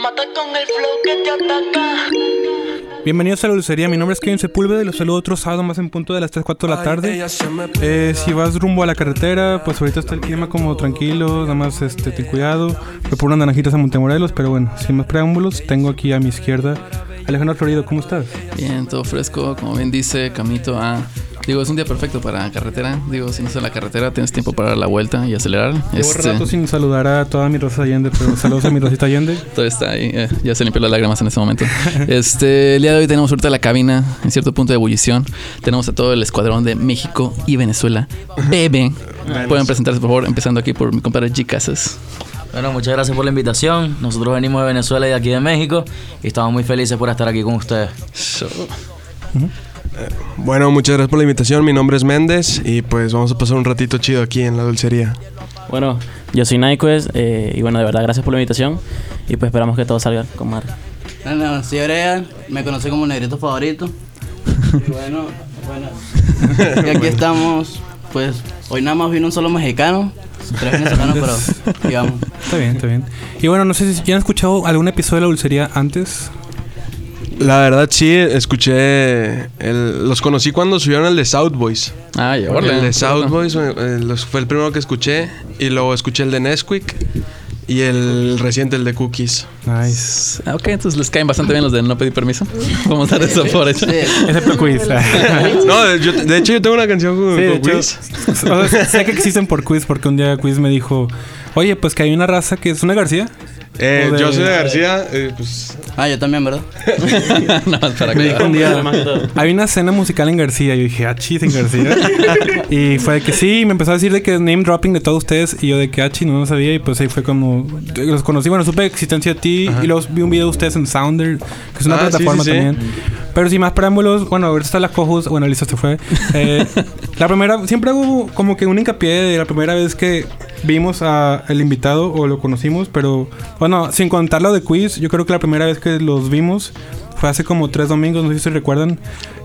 Mata con el flow que te ataca. Bienvenidos a la dulcería, mi nombre es Kevin Sepúlveda y los saludo otro sábado más en punto de las 3, 4 de la tarde. Eh, si vas rumbo a la carretera, pues ahorita está el clima como tranquilo, nada más este, ten cuidado. Me pongo unas naranjitas a Montemorelos, pero bueno, sin más preámbulos, tengo aquí a mi izquierda Alejandro Florido, ¿cómo estás? Bien, todo fresco, como bien dice Camito. Ah, digo, es un día perfecto para carretera. Digo, si no es en la carretera, tienes tiempo para dar la vuelta y acelerar. Llevo Este, rato sin saludar a toda mi Rosa Allende, pero saludos a mi Rosita Allende. todo está ahí, eh, ya se limpió las lágrimas en este momento. Este, el día de hoy tenemos ahorita la cabina en cierto punto de ebullición. Tenemos a todo el escuadrón de México y Venezuela. Bebe. Pueden presentarse, por favor, empezando aquí por mi compadre G Casas. Bueno, muchas gracias por la invitación. Nosotros venimos de Venezuela y de aquí de México y estamos muy felices por estar aquí con ustedes. Bueno, muchas gracias por la invitación. Mi nombre es Méndez y pues vamos a pasar un ratito chido aquí en la dulcería. Bueno, yo soy Nyquest eh, y bueno, de verdad, gracias por la invitación y pues esperamos que todo salga con madre. Bueno, soy Orea, me conoce como negrito favorito. Y bueno, bueno. Y aquí estamos, pues hoy nada más vino un solo mexicano, tres venezolanos, pero digamos. Está bien, está bien. Y bueno, no sé si ya han escuchado algún episodio de la dulcería antes. La verdad sí, escuché, el- los conocí cuando subieron el de South Boys. Ay, el órale. de South Boys eh, los- fue el primero que escuché y luego escuché el de Nesquik y el reciente, el de Cookies. Nice. Ah, Ok, entonces les caen bastante bien los de no pedir permiso. Vamos a dar eso por hecho. Excepto quiz. No, de, yo- de hecho yo tengo una canción con, Sí, de con hecho, Quiz. o sea, sé que existen por quiz porque un día quiz me dijo, oye, pues que hay una raza que es una García. Eh, de- Yo soy de García, eh, pues... Ah, yo también, ¿verdad? no, para Me que dijo un día, hay una escena musical en García. Yo dije, ah, chis, en García. y fue de que sí, me empezó a decir de que name dropping de todos ustedes. Y yo de que, ah, no lo sabía. Y pues ahí fue como, los conocí. Bueno, supe de existencia de ti. Y luego vi un video de ustedes en Sounder, que es una Ah, sí, plataforma sí, sí. también. Pero sin más preámbulos, bueno, ahorita está la Cojus. Bueno, Lisa se fue. Eh, la primera, siempre hago como que un hincapié de la primera vez que vimos a el invitado o lo conocimos, pero bueno, sin contar lo de quiz, yo creo que la primera vez que los vimos fue hace como tres domingos, no sé si se recuerdan.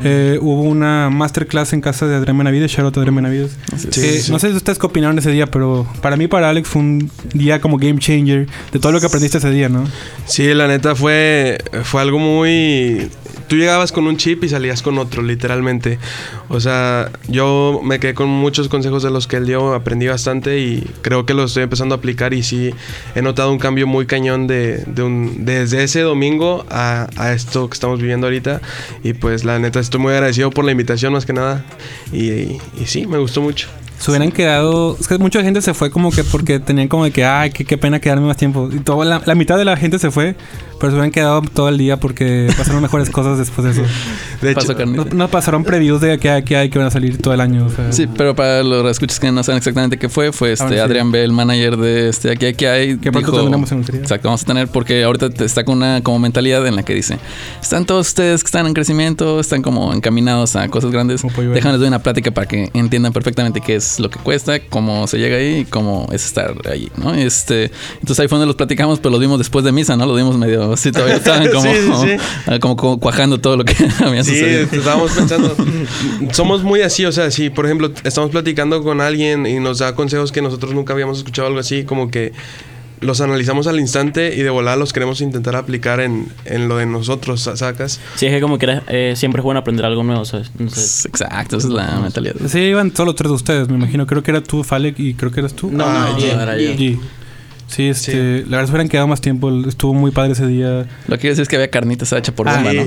Eh, hubo una masterclass en casa de Adrián Benavides, a Adrián Benavides. Sí, Eh, sí, sí. No sé si ustedes qué opinaron ese día, pero para mí, para Alex, fue un día como game changer de todo lo que aprendiste ese día, ¿no? Sí, la neta fue, fue algo muy... Tú llegabas con un chip y salías con otro, literalmente. O sea, yo me quedé con muchos consejos de los que él dio, aprendí bastante y creo que los estoy empezando a aplicar y sí he notado un cambio muy cañón de, de un, desde ese domingo a, a esto que estamos viviendo ahorita. Y pues la neta estoy muy agradecido por la invitación más que nada. Y, y, y sí, me gustó mucho. Se hubieran quedado. Es que mucha gente se fue como que porque tenían como de que, ay, qué, qué pena quedarme más tiempo. Y toda la, la mitad de la gente se fue, pero se hubieran quedado todo el día porque pasaron mejores cosas después de eso. De hecho, nos pasaron previews de que hay, que hay que van a salir todo el año. o sea. Sí, pero para los escuchas que no saben exactamente qué fue, fue este sí. Adrián B, el manager de este Aquí Aquí Hay. Que pronto tendremos en Dulcería. Exacto, vamos a tener porque ahorita está con una como mentalidad en la que dice, están todos ustedes que están en crecimiento, están como encaminados a cosas grandes, les doy una plática para que entiendan perfectamente qué es lo que cuesta, cómo se llega ahí y cómo es estar allí, ¿no? Este, entonces ahí fue donde los platicamos, pero los vimos después de misa, ¿no? Los vimos medio así, todavía estaban como, Sí, sí, sí. ah, como, como cuajando todo lo que había Sí, sucedido. estábamos pensando. Somos muy así, o sea, si por ejemplo estamos platicando con alguien y nos da consejos que nosotros nunca habíamos escuchado, algo así, como que los analizamos al instante y de volada los queremos intentar aplicar en, en lo de nosotros, sa- ¿sacas? Sí, es que como quieras, eh, siempre es bueno aprender algo nuevo, ¿sabes? Entonces, Exacto, esa es la mentalidad. Sí, iban solo tres de ustedes, me imagino. Creo que era tú, Falek, y creo que eras tú. No, Ah, no, G. no, era yo. Sí, este, la verdad se hubieran quedado más tiempo. Estuvo muy padre ese día. Lo que quiero decir es que había carnitas hecha por Ah, bomba, sí.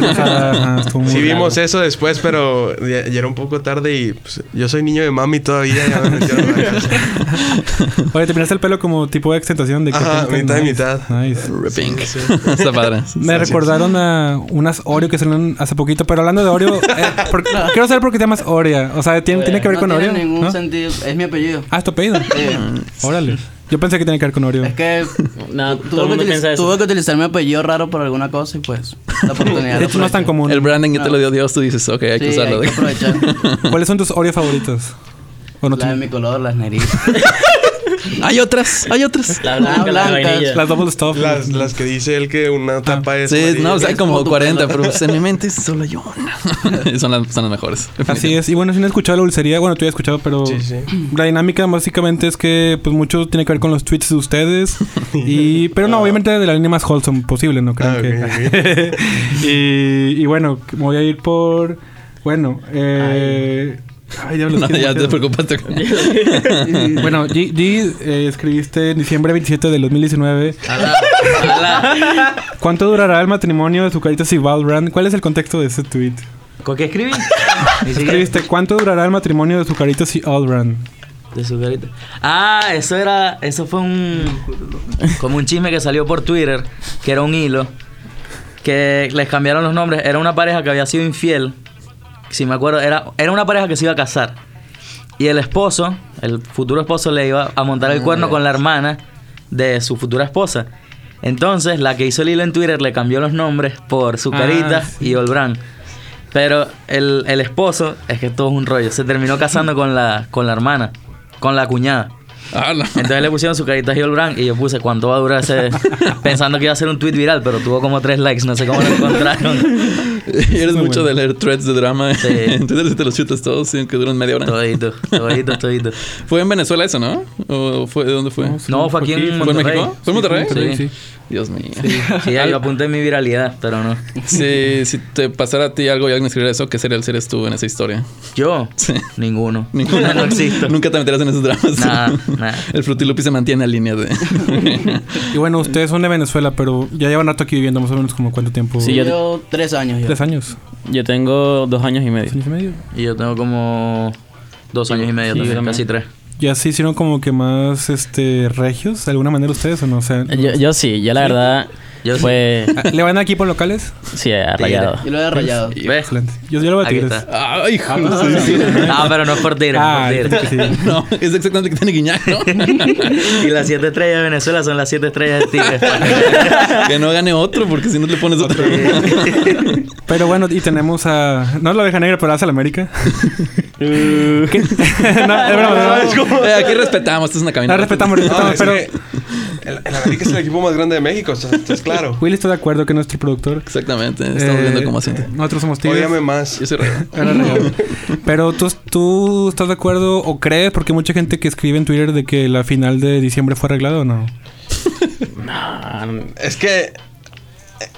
¿no? Ajá, Sí raro. vimos eso después, pero ya, ya era un poco tarde y pues, yo soy niño de mami todavía, ya me metieron a la casa. Oye, te el pelo como tipo de extentación de que Ajá, te- mitad y nice, mitad. Nice. Ripping. Está padre. Me recordaron a unas Oreo que salieron hace poquito, pero hablando de Oreo, eh, por- quiero saber por qué te llamas Orea. O sea, ¿tiene, tiene que ver no con tiene Oreo? ningún ¿no? sentido, es mi apellido. Ah, es tu apellido. Sí. Órale. Yo pensé que tenía que ver con Oreo. Es que todo tuve que, mundo utiliz- piensa eso. tuve que utilizar mi apellido raro por alguna cosa y pues la oportunidad. De hecho, no es tan común. El branding ya te lo dio Dios, tú dices, ok, hay que Sí, usarlo. hay que aprovechar. ¿Cuáles son tus Oreo favoritos? ¿O no La de tú- mi color, las negritas. Ay, Hay otras, hay otras. La blanca, la blancas. vainilla. Las double stuff. Las, las que dice él que una tapa es. Sí, amarilla. no, o sea, hay como como tu 40, pelo. pero pues, en mi mente es solo yo una. son, las, son las mejores. Así es. Y bueno, si no he escuchado la dulcería, bueno, tú ya has escuchado, pero Sí, sí. la dinámica básicamente es que pues mucho tiene que ver con los tweets de ustedes. y Pero no, obviamente de la línea más wholesome posible, no crean Ah, que... y, y bueno, me voy a ir por... Bueno, eh... Ay, diablos, No, ya te preocupaste. Bueno, G, G, eh, escribiste en diciembre 27 del 2019. ¿Cuánto durará el matrimonio de Zucaritas y Valbrand? ¿Cuál es el contexto de ese tweet? ¿Con qué escribí? Escribiste, ¿cuánto durará el matrimonio de Zucaritas y Valbrand? De su carita. Ah, eso era. Eso fue un. Como un chisme que salió por Twitter, que era un hilo. Que les cambiaron los nombres. Era una pareja que había sido infiel. Si me acuerdo, era, era una pareja que se iba a casar. Y el esposo, el futuro esposo, le iba a montar el cuerno con la hermana de su futura esposa. Entonces, la que hizo el hilo en Twitter le cambió los nombres por su Ah, carita sí. y Olbran. Pero el, el esposo, es que todo es un rollo, se terminó casando con la, con la hermana, con la cuñada. Entonces le pusieron su carita Hill Brand y yo puse cuánto va a durar ese. pensando que iba a ser un tweet viral, pero tuvo como tres likes, no sé cómo lo encontraron. Y eres muy mucho bueno. de leer threads de drama. Sí. Entonces si te los chutas todos, sí, que duran media hora. Todito, todito, todito. Fue en Venezuela eso, ¿no? ¿O fue de dónde fue? No, sí, No, fue aquí en ¿Fue en Monterrey. México? ¿Fue en Monterrey? Sí. Sí. Dios mío. Sí, yo apunté mi viralidad, pero no. Sí, si te pasara a ti algo y alguien escribiera eso, ¿qué sería el seres tú en esa historia? Yo, Sí. ninguno. Ninguno. no existo. Nunca te meterás en esos dramas. Nada, nada. El frutilupi se mantiene a línea de. Y bueno, ustedes son de Venezuela, pero ya llevan rato aquí viviendo, más o menos como cuánto tiempo. Sí, yo- Yo tres años ya. Tres años. Yo tengo dos años y medio. ¿Dos años y medio? Y yo tengo como dos años y medio Sí, también, también. casi tres. ¿Ya se hicieron como que más este regios de alguna manera ustedes o no? O sea, Yo, yo sí, yo la verdad Yo sí. fue... ¿Le van a equipos locales? Sí, a rayado. Yo lo había rayado. ¿Ves? Excelente. Yo, yo lo voy a Tigres. ¡Ay, hijo! Ah, pero no es Ah, no es por tigre. creo que sí. No, es exactamente que tiene Guiñac, ¿no? Y las siete estrellas de Venezuela son las siete estrellas de Tigres. que no gane otro, porque si no le pones otro. Pero bueno, y tenemos a. No la oveja negra, pero hace la América. ¿Qué? no, es broma, no. Eh, aquí respetamos, esto es una cabina. La respetamos, respetamos, es pero. El, el América es el equipo más grande de México, ¿estás, estás claro? Willy está de acuerdo que es nuestro productor. Exactamente, estamos Eh, viendo cómo asiente. Nosotros somos tigres. Ódiame más. Yo soy rey. Era real. Pero ¿tú, tú estás de acuerdo o crees, porque hay mucha gente que escribe en Twitter de que la final de diciembre fue arreglada o no. Ah, Es que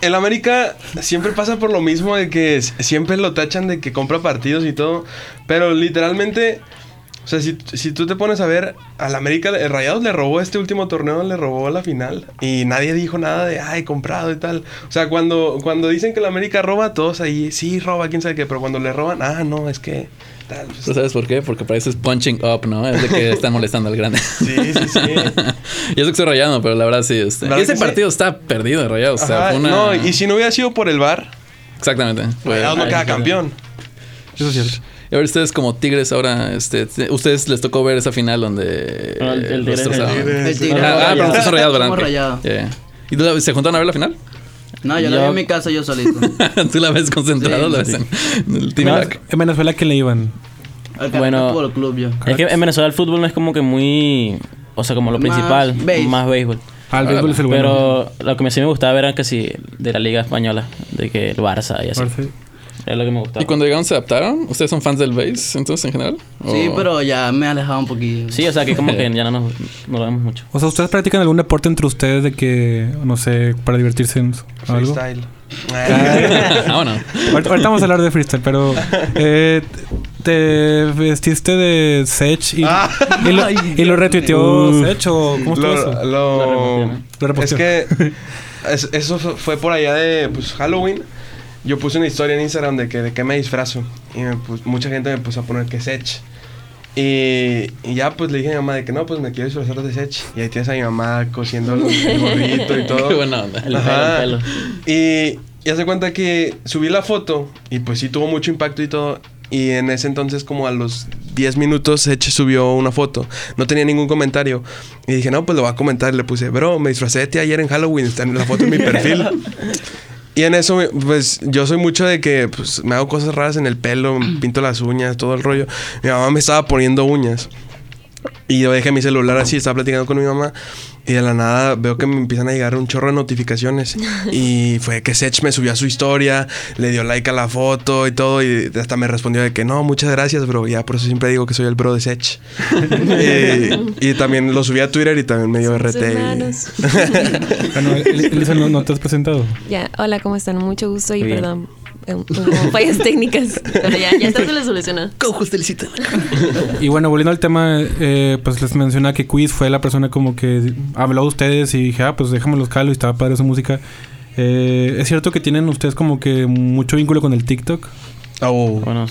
el América siempre pasa por lo mismo de que siempre lo tachan de que compra partidos y todo. Pero literalmente, o sea, si, si tú te pones a ver, al América, el Rayados le robó este último torneo, le robó la final. Y nadie dijo nada de, ay, comprado y tal. O sea, cuando, cuando dicen que el América roba, todos ahí, sí, roba, quién sabe qué. Pero cuando le roban, ah, no, es que tal. pues, ¿Tú sabes por qué? Porque pareces punching up, ¿no? Es de que están molestando al grande. sí, sí, sí. y eso que soy rayado, pero la verdad sí. Este. ¿Verdad Y ese sí? partido está perdido de rayados. O sea, una. No, y si no hubiera sido por el bar, Exactamente. Rayados no ay, queda campeón. Eso es cierto. Y a ver, ustedes como Tigres ahora, este, te- ustedes les tocó ver esa final donde No, el- el Tigres- trozaron. El Tigre. Ah, ah, pero ustedes son rayados, ¿verdad? Rayados. Yeah. ¿Y tú la- se juntaron a ver la final? No, yo Yo- vi en mi casa yo solito. ¿Tú la ves concentrado? Sí, ¿La ves sí. en, el Team No, en Venezuela, ¿qué le iban? Al Bueno. Club yo. Es que en Venezuela el fútbol no es como que muy... O sea, como lo Más principal. Más béisbol. Ah, el béisbol es el bueno. Pero lo que me- sí me gustaba ver era que sí, de la Liga Española. De que el Barça y así. Barça. Es lo que me gustaba. ¿Y cuando llegaron se adaptaron? ¿Ustedes son fans del base entonces en general? Sí, ¿O- pero ya me he alejado un poquillo. Sí, o sea, que como que ya no nos, no lo vemos mucho. O sea, ¿ustedes practican algún deporte entre ustedes de que, no sé, para divertirse en algo? Freestyle. ah, bueno. Ahorita, ahorita vamos a hablar de freestyle, pero eh, te vestiste de Sech y, Ah. y lo, y lo retuiteó Sech o cómo estuvo eso? Lo, lo- Lo reposteó. es que es- eso fu- fue por allá de pues, Halloween. Yo puse una historia en Instagram de que de qué me disfrazo. Y me pus- mucha gente me puso a poner que Sech. Y, y ya pues le dije a mi mamá de que no, pues me quiero disfrazar de Sech. Y ahí tienes a mi mamá cosiendo el, el gorrito y todo. Qué buena onda. El Ajá. pelo, el pelo. Y ya se cuenta que subí la foto y pues sí tuvo mucho impacto y todo. Y en ese entonces, como a los 10 minutos, Eche subió una foto. No tenía ningún comentario. Y dije, no, pues lo voy a comentar. Le puse, bro, me disfracé de ti ayer en Halloween. Está en la foto en mi perfil. y en eso, pues yo soy mucho de que pues, me hago cosas raras en el pelo, pinto las uñas, todo el rollo. Mi mamá me estaba poniendo uñas. Y yo dejé mi celular así, estaba platicando con mi mamá. Y de la nada veo que me empiezan a llegar un chorro de notificaciones. Y fue que Sech me subió a su historia, le dio like a la foto y todo. Y hasta me respondió de que no, muchas gracias, bro. Ya por eso siempre digo que soy el bro de Sech. y, y también lo subí a Twitter y también me dio RT. y- hermanos. Bueno, Elisa, no, no te has presentado. Ya, hola, ¿cómo están? Mucho gusto y bien. perdón. Eh, Hubo fallas técnicas, pero ya, ya todo se le solucionó. Y bueno, volviendo al tema, eh, pues les mencionaba que Quiz fue la persona como que habló a ustedes y dije, ah, pues déjame los calo y estaba padre su música. Eh, ¿Es cierto que tienen ustedes como que mucho vínculo con el TikTok? Oh. Bueno,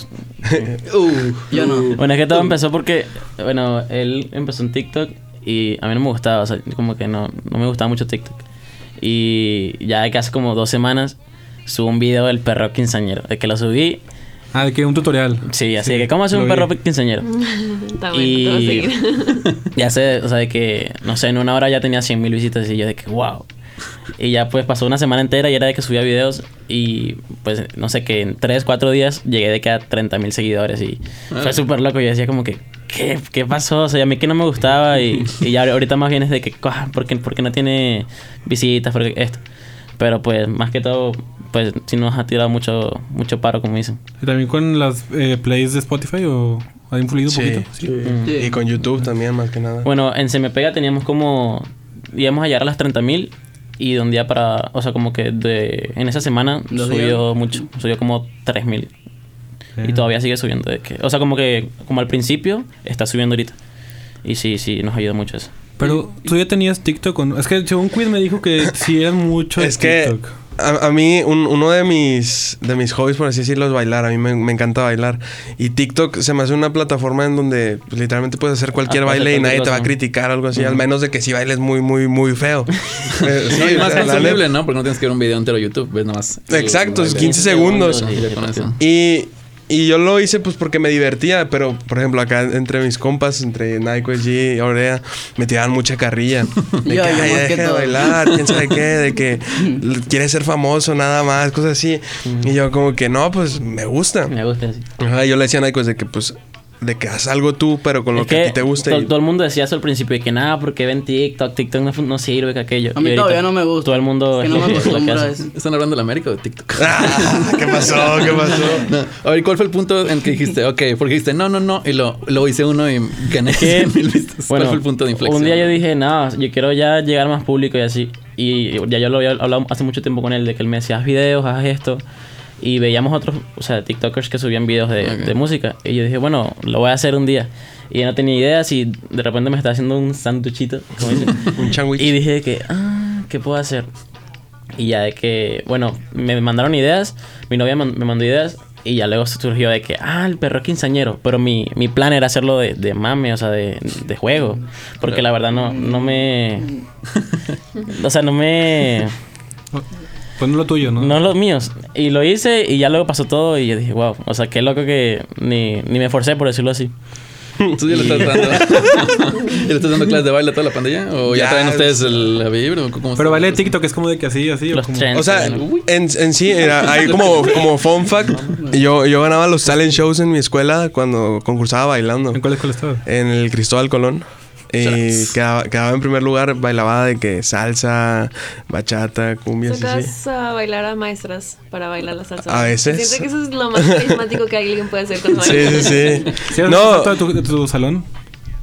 Yo no. bueno, es que todo empezó porque, bueno, él empezó en TikTok y a mí no me gustaba, o sea, como que no, no me gustaba mucho TikTok. Y ya de que hace como dos semanas subo un video del perro quinceañero, de que lo subí, Ah, de que un tutorial. sí, así de que, ¿cómo hacer un perro vi. quinceañero? Está bueno, te voy a Y seguir. ya sé, o sea, de que, no sé, en una hora ya tenía 100 mil visitas y yo de que, wow. Y ya pues pasó una semana entera y era de que subía videos y pues no sé, que en 3, 4 días llegué de que a 30 mil seguidores y fue súper loco. Y yo decía como que, ¿qué, ¿qué pasó? O sea, a mí que no me gustaba y, y ya ahorita más bien es de que, "Ah, ¿por qué, por qué no tiene visitas? Porque esto. Pero pues más que todo, pues sí nos ha tirado mucho, mucho paro, como dicen. ¿Y también con las eh, plays de Spotify o ha influido un Sí. poquito? Sí. Y con YouTube también, más que nada. Bueno, en Se Me Pega teníamos como. íbamos a llegar a las 30 mil. Y de un día para. O sea, como que de, en esa semana subió mucho. Subió como 3 mil. Y Ah. todavía sigue subiendo. Que, o sea, como que. Como al principio, está subiendo ahorita. Y sí, sí, nos ayuda mucho eso. Pero tú ya tenías TikTok no? Es que según Quiz me dijo que sí eran mucho de Es que TikTok. A, a mí un- uno de mis de mis hobbies, por así decirlo, es bailar. A mí me, me encanta bailar. Y TikTok se me hace una plataforma en donde pues, literalmente puedes hacer cualquier Ah, baile y nadie te va a criticar o algo así. Al menos de que si bailes muy, muy, muy feo. Eh, sí, No, y más consumible, ¿no? Porque no tienes que ver un video entero YouTube, ves nada más. el Exacto, es baile. 15 segundos. Y, y yo lo hice pues porque me divertía, pero por ejemplo acá entre mis compas, entre Naiko, G y Aurea, me tiraban mucha carrilla. De Yo, que, yo "Ay, más deja que de todo". bailar, quién sabe qué, de que quiere ser famoso nada más, cosas así. Y yo como que no, pues me gusta. Me gusta así. Ajá, yo le decía a Naiko de que pues de que haz algo tú, pero con lo Es que, a ti te guste. Todo, y- todo el mundo decía eso al principio, de que nada, porque ven TikTok, TikTok no, no sirve, que aquello. A mí Y ahorita todavía no me gusta. Todo el mundo Es que no me es lo que acostumbro a hace. eso. ¿Están hablando de América o de TikTok? Ah, ¿Qué pasó? ¿Qué pasó? No. A ver, ¿cuál fue el punto en que dijiste, ok, porque dijiste, no, no, no, y lo, lo hice uno y gané 100 mil vistas? Bueno, ¿Cuál fue el punto de inflexión? Un día yo dije, no, yo quiero ya llegar más público y así. Y ya yo lo había hablado hace mucho tiempo con él, de que él me decía, haz videos, haz esto. Y veíamos otros, o sea, TikTokers que subían videos de, música. Y yo dije, bueno, lo voy a hacer un día. Y yo no tenía ideas y de repente me estaba haciendo un sanduchito, como dicen. Un sándwich. y dije que, ah, ¿qué puedo hacer? Y ya de que, bueno, me mandaron ideas, mi novia man- me mandó ideas y ya luego surgió de que, ah, el perro quinceañero. Pero mi, mi plan era hacerlo de, de mame, o sea, de, de juego. Porque la verdad no, no me... O sea, no me... Pues no lo tuyo, ¿no? No los míos. Y lo hice y ya luego pasó todo y yo dije, wow. O sea, qué loco que ni, ni me esforcé por decirlo así. ¿Tú ya le estás dando, ¿Ya le estás dando clases de baile a toda la pandilla? ¿O ya, Ya, traen ustedes el, la vibra? ¿O cómo Pero baile de TikTok es como de que así, así. o Los como- trends. O sea, en, en sí, era, hay como, como fun fact. Yo, yo ganaba los talent shows en mi escuela cuando concursaba bailando. ¿En cuál escuela estabas? En el Cristóbal Colón. Y quedaba, quedaba en primer lugar, bailaba de que salsa, bachata, cumbias y así. Sacas a bailar a maestras para bailar la salsa. A veces. Siento que eso es lo más carismático que alguien puede hacer con Sí, sí, sí. ¿Sí eres el más No, alto de tu, de tu salón?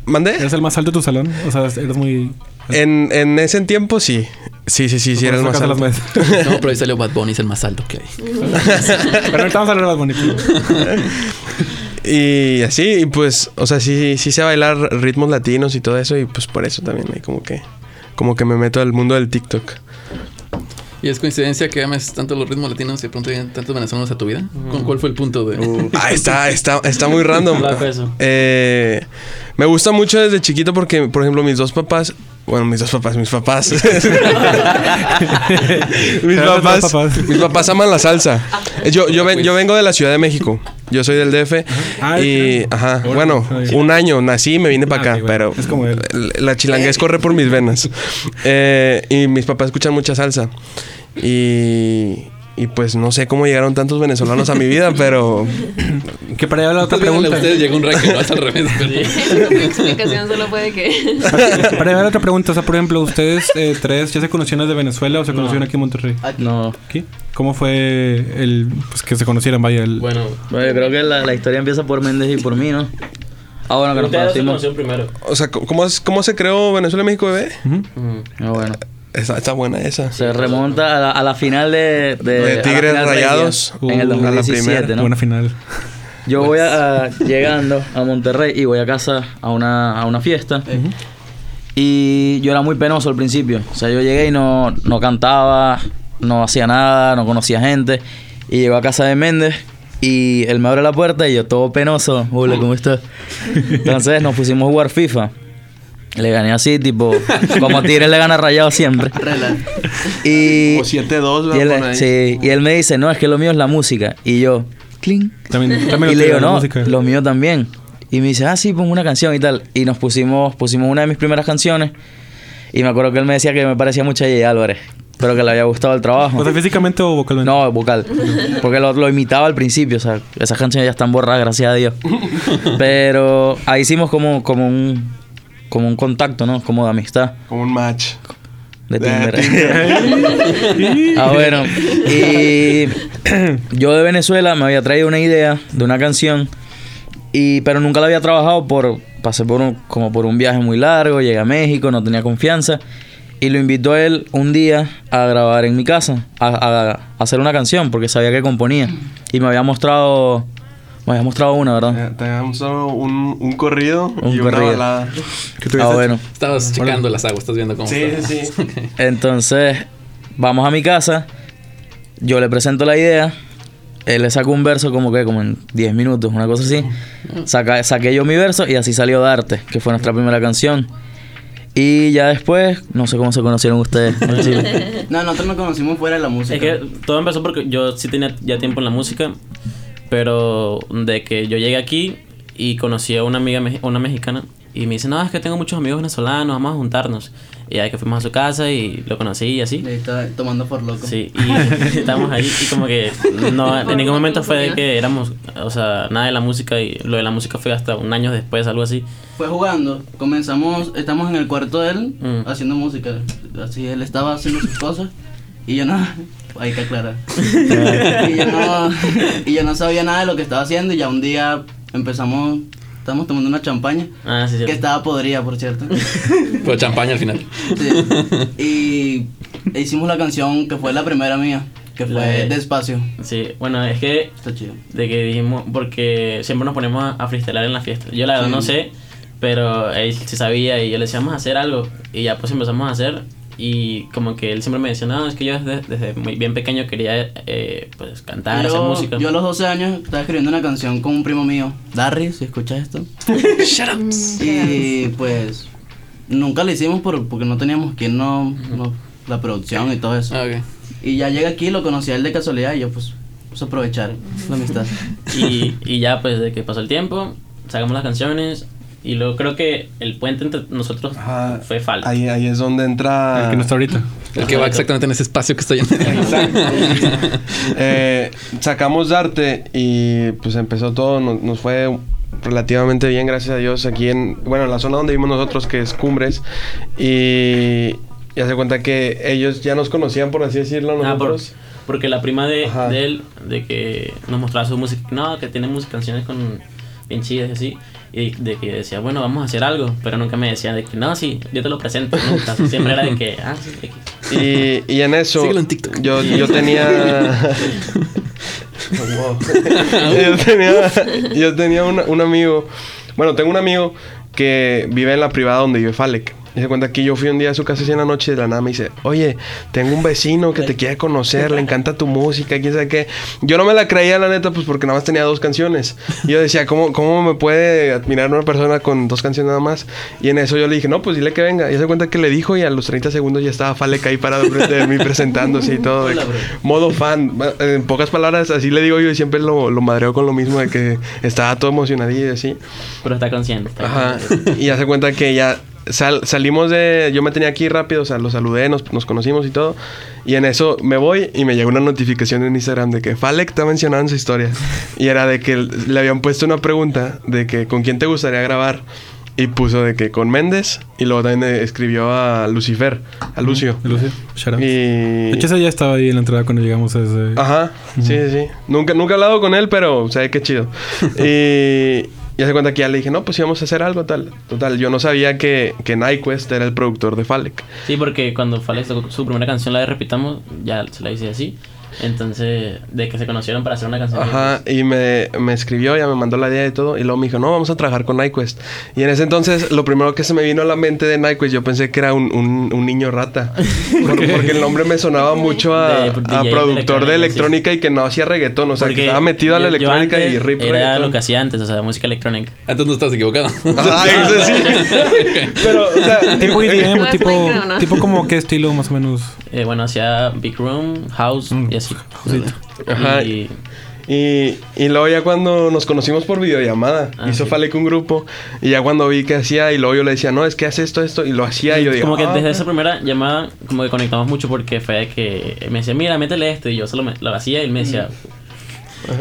¿mandé? ¿Eres el más alto de tu salón? O sea, eres muy... En, en ese tiempo sí. Sí, sí, sí, sí, era el más Sacas las alto. No, pero ahí salió Bad Bunny, es el más alto que hay. Pero ahorita vamos a hablar más bonito. Y así, y pues, o sea, sí, sí sé bailar ritmos latinos y todo eso, y pues por eso también hay como que, como que me meto al mundo del TikTok. ¿Y es coincidencia que ames tanto los ritmos latinos y de pronto llegan tantos venezolanos a tu vida? ¿Con cuál fue el punto de...? Ah, está, está, está muy random. Eh, me gusta mucho desde chiquito porque, por ejemplo, mis dos papás, bueno, mis dos papás, mis papás, mis papás, mis papás aman la salsa. Eh, Yo, yo, ven- yo vengo de la Ciudad de México. Yo soy del DF. Ah, y, ajá, bueno, un año nací y me vine para Ah, acá, ok, bueno. pero Es como él. la chilanguez corre por mis venas. Eh, y mis papás escuchan mucha salsa. Y, y pues no sé cómo llegaron tantos venezolanos a mi vida, pero Que para allá la otra Díganle a pregunta. ustedes llegó un rey que no es al revés. pero- Esa mi explicación, solo puede que. Para allá la otra pregunta. O sea, por ejemplo, ustedes eh, tres ya se conocían desde Venezuela o se conocieron aquí en Monterrey. No. ¿Aquí? ¿Cómo fue el pues que se conocieran? Vaya, el, Bueno, Bueno, yo creo que la, la historia empieza por Méndez y por mí, ¿no? Ah, bueno, que nos conocimos. primero. O sea, ¿cómo, es- cómo se creó Venezuela México Bebé? Ujú. Ah, bueno. Está, está buena esa. Se remonta a la, a la final de... De, De Tigres Rayados. En el Uh, a la 2017, primera. ¿no? buena final. Yo voy a, a- llegando a Monterrey y voy a casa a una, a una fiesta. Y yo era muy penoso al principio. O sea, yo llegué y no, no cantaba, no hacía nada, no conocía gente. Y llego a casa de Méndez y él me abre la puerta y yo todo penoso. Hola, ¿cómo estás? Entonces nos pusimos a jugar FIFA. Le gané así, tipo, como Tigres le gana rayado siempre. Y, Como 7-2, y él, ¿verdad? Por ahí. sí, y él me dice, no, es que lo mío es la música. Y yo, cling. También, también Y lo le digo, no, música. lo mío también. Y me dice, ah, sí, pongo una canción y tal. Y nos pusimos, pusimos una de mis primeras canciones. Y me acuerdo que él me decía que me parecía mucho a Jay Álvarez. Pero que le había gustado el trabajo. O sea, físicamente o vocalmente. No, vocal. Porque lo, lo imitaba al principio. O sea, esas canciones ya están borradas, gracias a Dios. Pero ahí hicimos como, como un como un contacto, ¿no? Como de amistad. Como un match. De De Tinder. ah, bueno. Y yo de Venezuela me había traído una idea de una canción. Y, pero nunca la había trabajado por. Pasé por un, como por un viaje muy largo, llegué a México, no tenía confianza. Y lo invitó a él un día a grabar en mi casa, a, a- a hacer una canción, porque sabía que componía. Y me había mostrado. Me había mostrado una, ¿verdad? Te damos solo un, un corrido Un y una corrido. balada. Que tú Ah, dices- bueno. Estabas checando las aguas, estás viendo cómo Sí, está. sí, sí. Entonces, vamos a mi casa. Yo le presento la idea. Él le sacó un verso como que, como en 10 minutos, una cosa así. Saca- saqué yo mi verso y así salió Darte, que fue nuestra primera canción. Y ya después, no sé cómo se conocieron ustedes en Chile. No, nosotros nos conocimos fuera de la música. Es que todo empezó porque yo sí tenía ya tiempo en la música, pero de que yo llegué aquí y conocí a una amiga, una mexicana, y me dice, no, es que tengo muchos amigos venezolanos, vamos a juntarnos. Y ahí que fuimos a su casa y lo conocí y así. Ahí está tomando por loco. Sí, y estábamos ahí y como que no, en ningún momento fue de que éramos, o sea, nada de la música y lo de la música fue hasta un año después, algo así. Fue jugando. Comenzamos, estamos en el cuarto de él Mm. haciendo música. Así él estaba haciendo sus cosas y yo no. Hay que aclarar. y, yo no, y yo no sabía nada de lo que estaba haciendo y ya un día empezamos, estábamos tomando una champaña Ah, sí, sí. que estaba podrida, por cierto. Fue champaña al final. Sí. Y hicimos la canción que fue la primera mía, que fue de- Despacio. Sí, bueno, es que Está chido. de que dijimos, porque siempre nos ponemos a, a freestylear en la fiesta. Yo la verdad Sí. no sé, pero él sí sabía y yo le decía, vamos a hacer algo. Y ya pues empezamos a hacer y como que él siempre me decía, no, es que yo desde, desde muy bien pequeño quería eh, pues cantar, hacer yo, música. yo a los 12 años estaba escribiendo una canción con un primo mío, Darry, si escuchas esto. Y pues nunca la hicimos por, porque no teníamos quien no, no- la producción y todo eso. Ah, ok. Y ya llega aquí, lo conocí a él de casualidad y yo pues puse a aprovechar la amistad. Y, y ya pues de que pasó el tiempo, sacamos las canciones y luego creo que el puente entre nosotros Ajá. fue falso. Ahí, ahí es donde entra. El que no está ahorita. El que va exactamente en ese espacio que está lleno. Eh, sacamos Darte y pues empezó todo, nos, nos fue relativamente bien, gracias a Dios, aquí en, bueno, en la zona donde vivimos nosotros, que es Cumbres, y ya se cuenta que ellos ya nos conocían, por así decirlo, Ah, por- nosotros. porque la prima de, de él, de que nos mostraba su música, no, que tiene mus- canciones con bien chidas y así, y de que decía, bueno, vamos a hacer algo, pero nunca me decía de que, no, sí, yo te lo presento, nunca, siempre era de que, ah, sí, de que- Y, y en eso, Síguelo en TikTok. yo, yo tenía... Yo tenía, yo tenía un, un amigo, bueno, tengo un amigo que vive en la privada donde vive Falek. Y se cuenta que yo fui un día a su casa así en la noche y de la nada me dice, oye, tengo un vecino que te quiere conocer, le encanta tu música, quién sabe qué. Yo no me la creía, la neta, pues porque nada más tenía dos canciones. Y yo decía, ¿cómo, ¿cómo me puede admirar una persona con dos canciones nada más? Y en eso yo le dije, no, pues dile que venga. Y se cuenta que le dijo y a los 30 segundos ya estaba Falek ahí parado frente de mí presentándose y todo. Hola, modo fan. En pocas palabras, así le digo yo y siempre lo, lo madreo con lo mismo de que estaba todo emocionadillo y así. pero está consciente. está Ajá. consciente. Y ya se cuenta que ya sal- salimos de. Yo me tenía aquí rápido, o sea, lo saludé, nos, nos conocimos y todo. Y en eso me voy y me llegó una notificación en Instagram de que Falek está mencionando en su historia. Y era de que le habían puesto una pregunta de que con quién te gustaría grabar. Y puso de que con Méndez. Y luego también escribió a Lucifer, a Lucio. Lucio. Y. De hecho, ese ya estaba ahí en la entrada cuando llegamos a ese... Ajá, sí, sí, sí. Nunca, nunca he hablado con él, pero o sea, qué chido. y ya se cuenta que ya le dije, no, pues íbamos a hacer algo, tal. Total, yo no sabía que, que Nyquist era el productor de Falek. Sí, porque cuando Falex tocó su primera canción, la de Repitamos, ya se la hice así. Entonces, de que se conocieron para hacer una canción. Ajá, y me, me escribió, ya me mandó la idea y todo. Y luego me dijo, no, vamos a trabajar con Nyquist. Y en ese entonces, lo primero que se me vino a la mente de Nyquist, yo pensé que era un, un, un niño rata. Por- porque el nombre me sonaba mucho a, De- a de productor de electrónica, y que no hacía reggaetón. O sea, que Porque estaba metido a la yo- yo electrónica y rip Era reggaetón. lo que hacía antes, o sea, música electrónica. Entonces no estás equivocado. Ay, eso sí. Pero, o sea, Tipo No es tipo, tipo como qué estilo más o menos. Eh, bueno, hacía Big Room, House y así. Ajá. Y Y, y luego ya cuando nos conocimos por videollamada, Ah, hizo sí. Falek un grupo. Y ya cuando vi que hacía, y luego yo le decía, no, es que hace esto, esto, y lo hacía. Y yo digo, como que "Ah, desde esa primera llamada, como que conectamos mucho porque fue de que me decía, mira, métele esto. Y yo solo me, lo hacía y él me decía,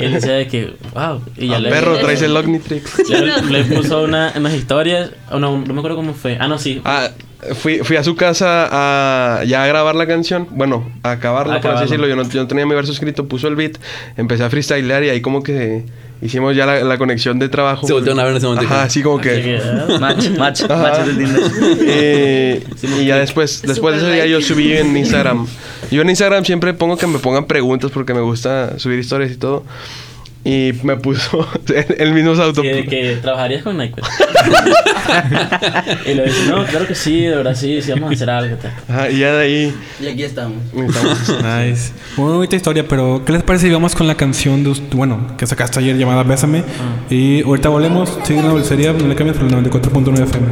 y él decía de que, wow. Y ya ah, le, perro, traes el Ognitrix. le, le puso una, unas historias, no, no me acuerdo cómo fue. Ah, no, sí. Ah, fui, fui a su casa a ya a grabar la canción. Bueno, a acabarla, A por así decirlo. Yo no, yo no tenía mi verso escrito, puso el beat, empecé a freestylear y ahí como que hicimos ya la, la conexión de trabajo. Se voltearon a ver en ese momento. Ajá, así como Así que... ah, Match, match, Ajá. match del Tinder. y, y ya después, después de ese día yo subí en Instagram. Yo en Instagram siempre pongo que me pongan preguntas porque me gusta subir historias y todo. Y me puso el mismo auto. que, que trabajarías con Nike. y le dice, no, claro que sí, de verdad sí, sí, vamos a hacer algo. Ajá, y ya de ahí. Y aquí estamos. estamos- Nice. Muy bonita historia, pero ¿qué les parece si vamos con la canción de bueno, que sacaste ayer llamada Bésame? Y ahorita volvemos, sigue en la dulcería, no le cambies por el 94.9 FM.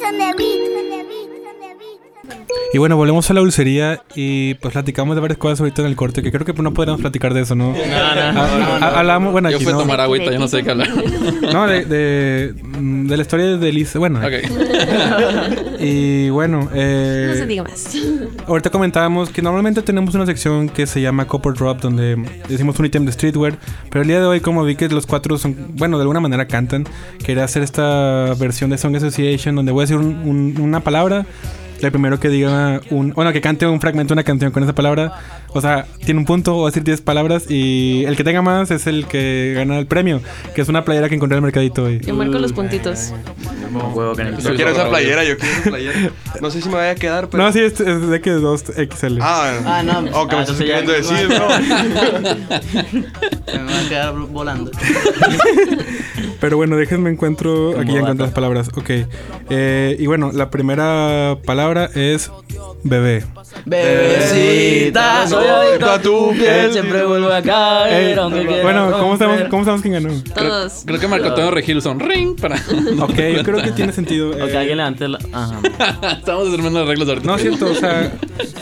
Son de beat. Y bueno, volvemos a la dulcería y pues platicamos de varias cosas ahorita en el corte, que creo que no podríamos platicar de eso, ¿no? no, Ah, no, Hablamos, bueno, Yo aquí fui a no. tomar agüita, yo no sé qué hablar. No, de, de, mm, de la historia de Lisa, bueno. Ok. Y bueno, eh, No se diga más. Ahorita comentábamos que normalmente tenemos una sección que se llama Copper Drop, donde decimos un ítem de streetwear. Pero el día de hoy, como vi que los cuatro son, bueno, de alguna manera cantan, quería hacer esta versión de Song Association, donde voy a decir un- un- una palabra. El primero que diga un. Bueno, que cante un fragmento de una canción con esa palabra. O sea, tiene un punto, o decir 10 palabras. Y el que tenga más es el que gana el premio, que es una playera que encontré en el mercadito hoy. Yo marco los puntitos. Yo quiero esa playera, yo quiero esa playera. No sé si me vaya a quedar, pero. No, sí, es, es de que 2XL. Ah, Ah, no. Oh, que me Ah, estás entonces ya- queriendo decir, ¿no? Me va a quedar volando. Pero bueno, déjenme encuentro. Aquí ya encontré las palabras. Ok. Eh, y bueno, la primera palabra es bebé. Bebecita. Soy adicto a tu piel, piel. siempre vuelvo a caer, Eh, aunque quiera bueno, ¿cómo sabemos, ¿cómo sabemos quién ganó? Todos. Creo que Marco Antonio Regil un ring para. Ok, yo creo que tiene sentido. O eh, que alguien levante la. Ajá. Estamos determinando las reglas ahorita. no, siento, o sea.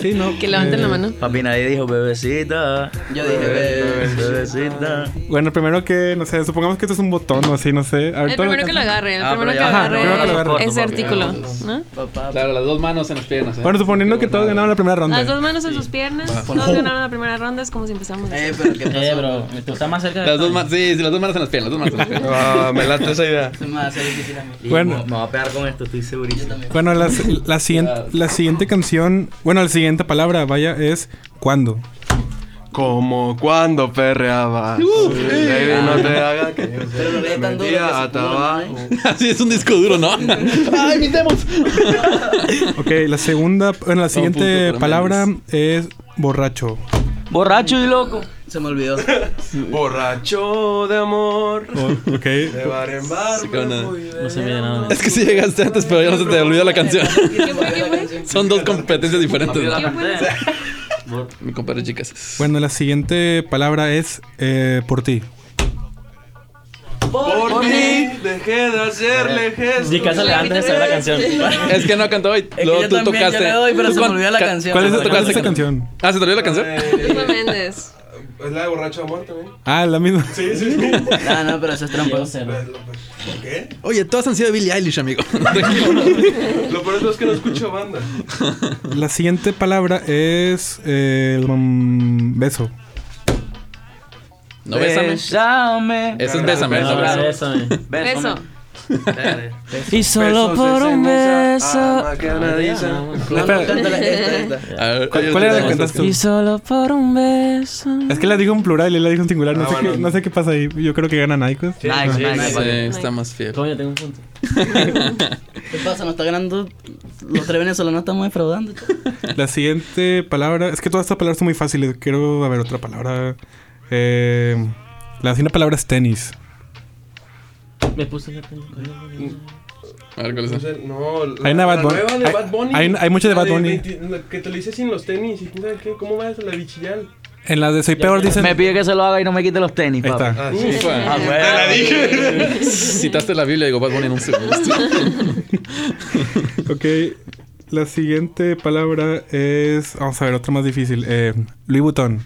Sí, no. Que levanten eh, la mano. Papi, nadie dijo bebecita. Yo dije bebé. Bebecita. Bueno, el primero que, no sé, supongamos que esto es un botón o así, no sé. A ver, El primero que lo agarre, el Ah, primero que agarre ese artículo. Claro, las dos manos en las piernas. ¿eh? Bueno, suponiendo que todos ganaron la primera ronda. Las dos manos en sus piernas, todos ganaron la primera ronda, es como si empezamos. Eh, pero qué Eh, pasó. bro, tú estás más cerca de. Las dos manos, sí, sí, las dos manos en las piernas, las dos manos en las piernas. Ah, me late esa idea. Se me va a hacer difícil a mí. Y Bueno. me, me va a pegar con esto, estoy segurísimo. Bueno, la, la, siguiente, la siguiente canción, bueno, la siguiente palabra, vaya, es ¿cuándo? Como cuando perreaba. Baby, no te hagas que yo Pero no tan duro que. Así es un disco duro, ¿no? ¡Ay, imitemos! Ok, la segunda, bueno, la siguiente punto palabra es borracho. Borracho y loco. Se me olvidó. Borracho de amor. O- ok. De bar en bar. Sí, de No se me viene nada. Es que sí llegaste antes, pero ya no se te olvidó la canción. Son dos competencias diferentes. ¿no? Mi compadre chicas. Bueno, la siguiente palabra es eh, por ti. Por ti dejé de hacerle gestos. Di casa le antes de saber la canción. Es que no cantó hoy. que Luego yo tú también, yo tocaste. le doy, pero ¿Tú se me olvidó la ca- canción. ¿Cuál es ¿Cuál esa es esa canción? Ah, ¿se te olvidó la canción? Luis Méndez. Es la de borracho de amor también. Ah, la misma. Sí, sí, sí. No, no, pero eso es trampa. ¿Qué? Oye, todas han sido de Billie Eilish, amigo. Lo peor es que no escucho banda. La siguiente palabra es eh, mm, beso. No, bésame. Bésame. Eso es bésame. No, eso es bésame. Y solo por un beso. No, no, cántala esta, esta. A ver, ¿Cuál, era la que cantaste tú? Y solo por un beso. Es que la digo en plural y él la dijo en singular. No, Ah, sé, bueno. qué, no sé qué pasa ahí. Yo creo que gana Nikos. Nice, nice. Sí, está más fiel. Coño, tengo un punto. ¿Qué pasa? Nos está ganando. Los tres venezolanos estamos defraudando. La siguiente palabra. Es que todas estas palabras son muy fáciles. Quiero a ver otra palabra. Eh, la siguiente palabra es tenis. Me puse la. A ver, ¿cuál es No, esa? sé, no, la, Hay una Bad la Bunny. nueva de Hay- Bad Bunny. hay- hay mucha de La Bad Bunny. 20 la que te lo hice sin los tenis. ¿Y quién sabe qué? ¿Cómo va eso? La bichillal. En la de Soy Peor dicen. Me pide que se lo haga y no me quite los tenis, Ahí papi. está. Ah, sí. Ufa. Ah, Te la dije. Citaste la Biblia y digo, Bad Bunny en un segundo. Ok. La siguiente palabra es. Vamos a ver, otra más difícil. Eh, Louis Vuitton.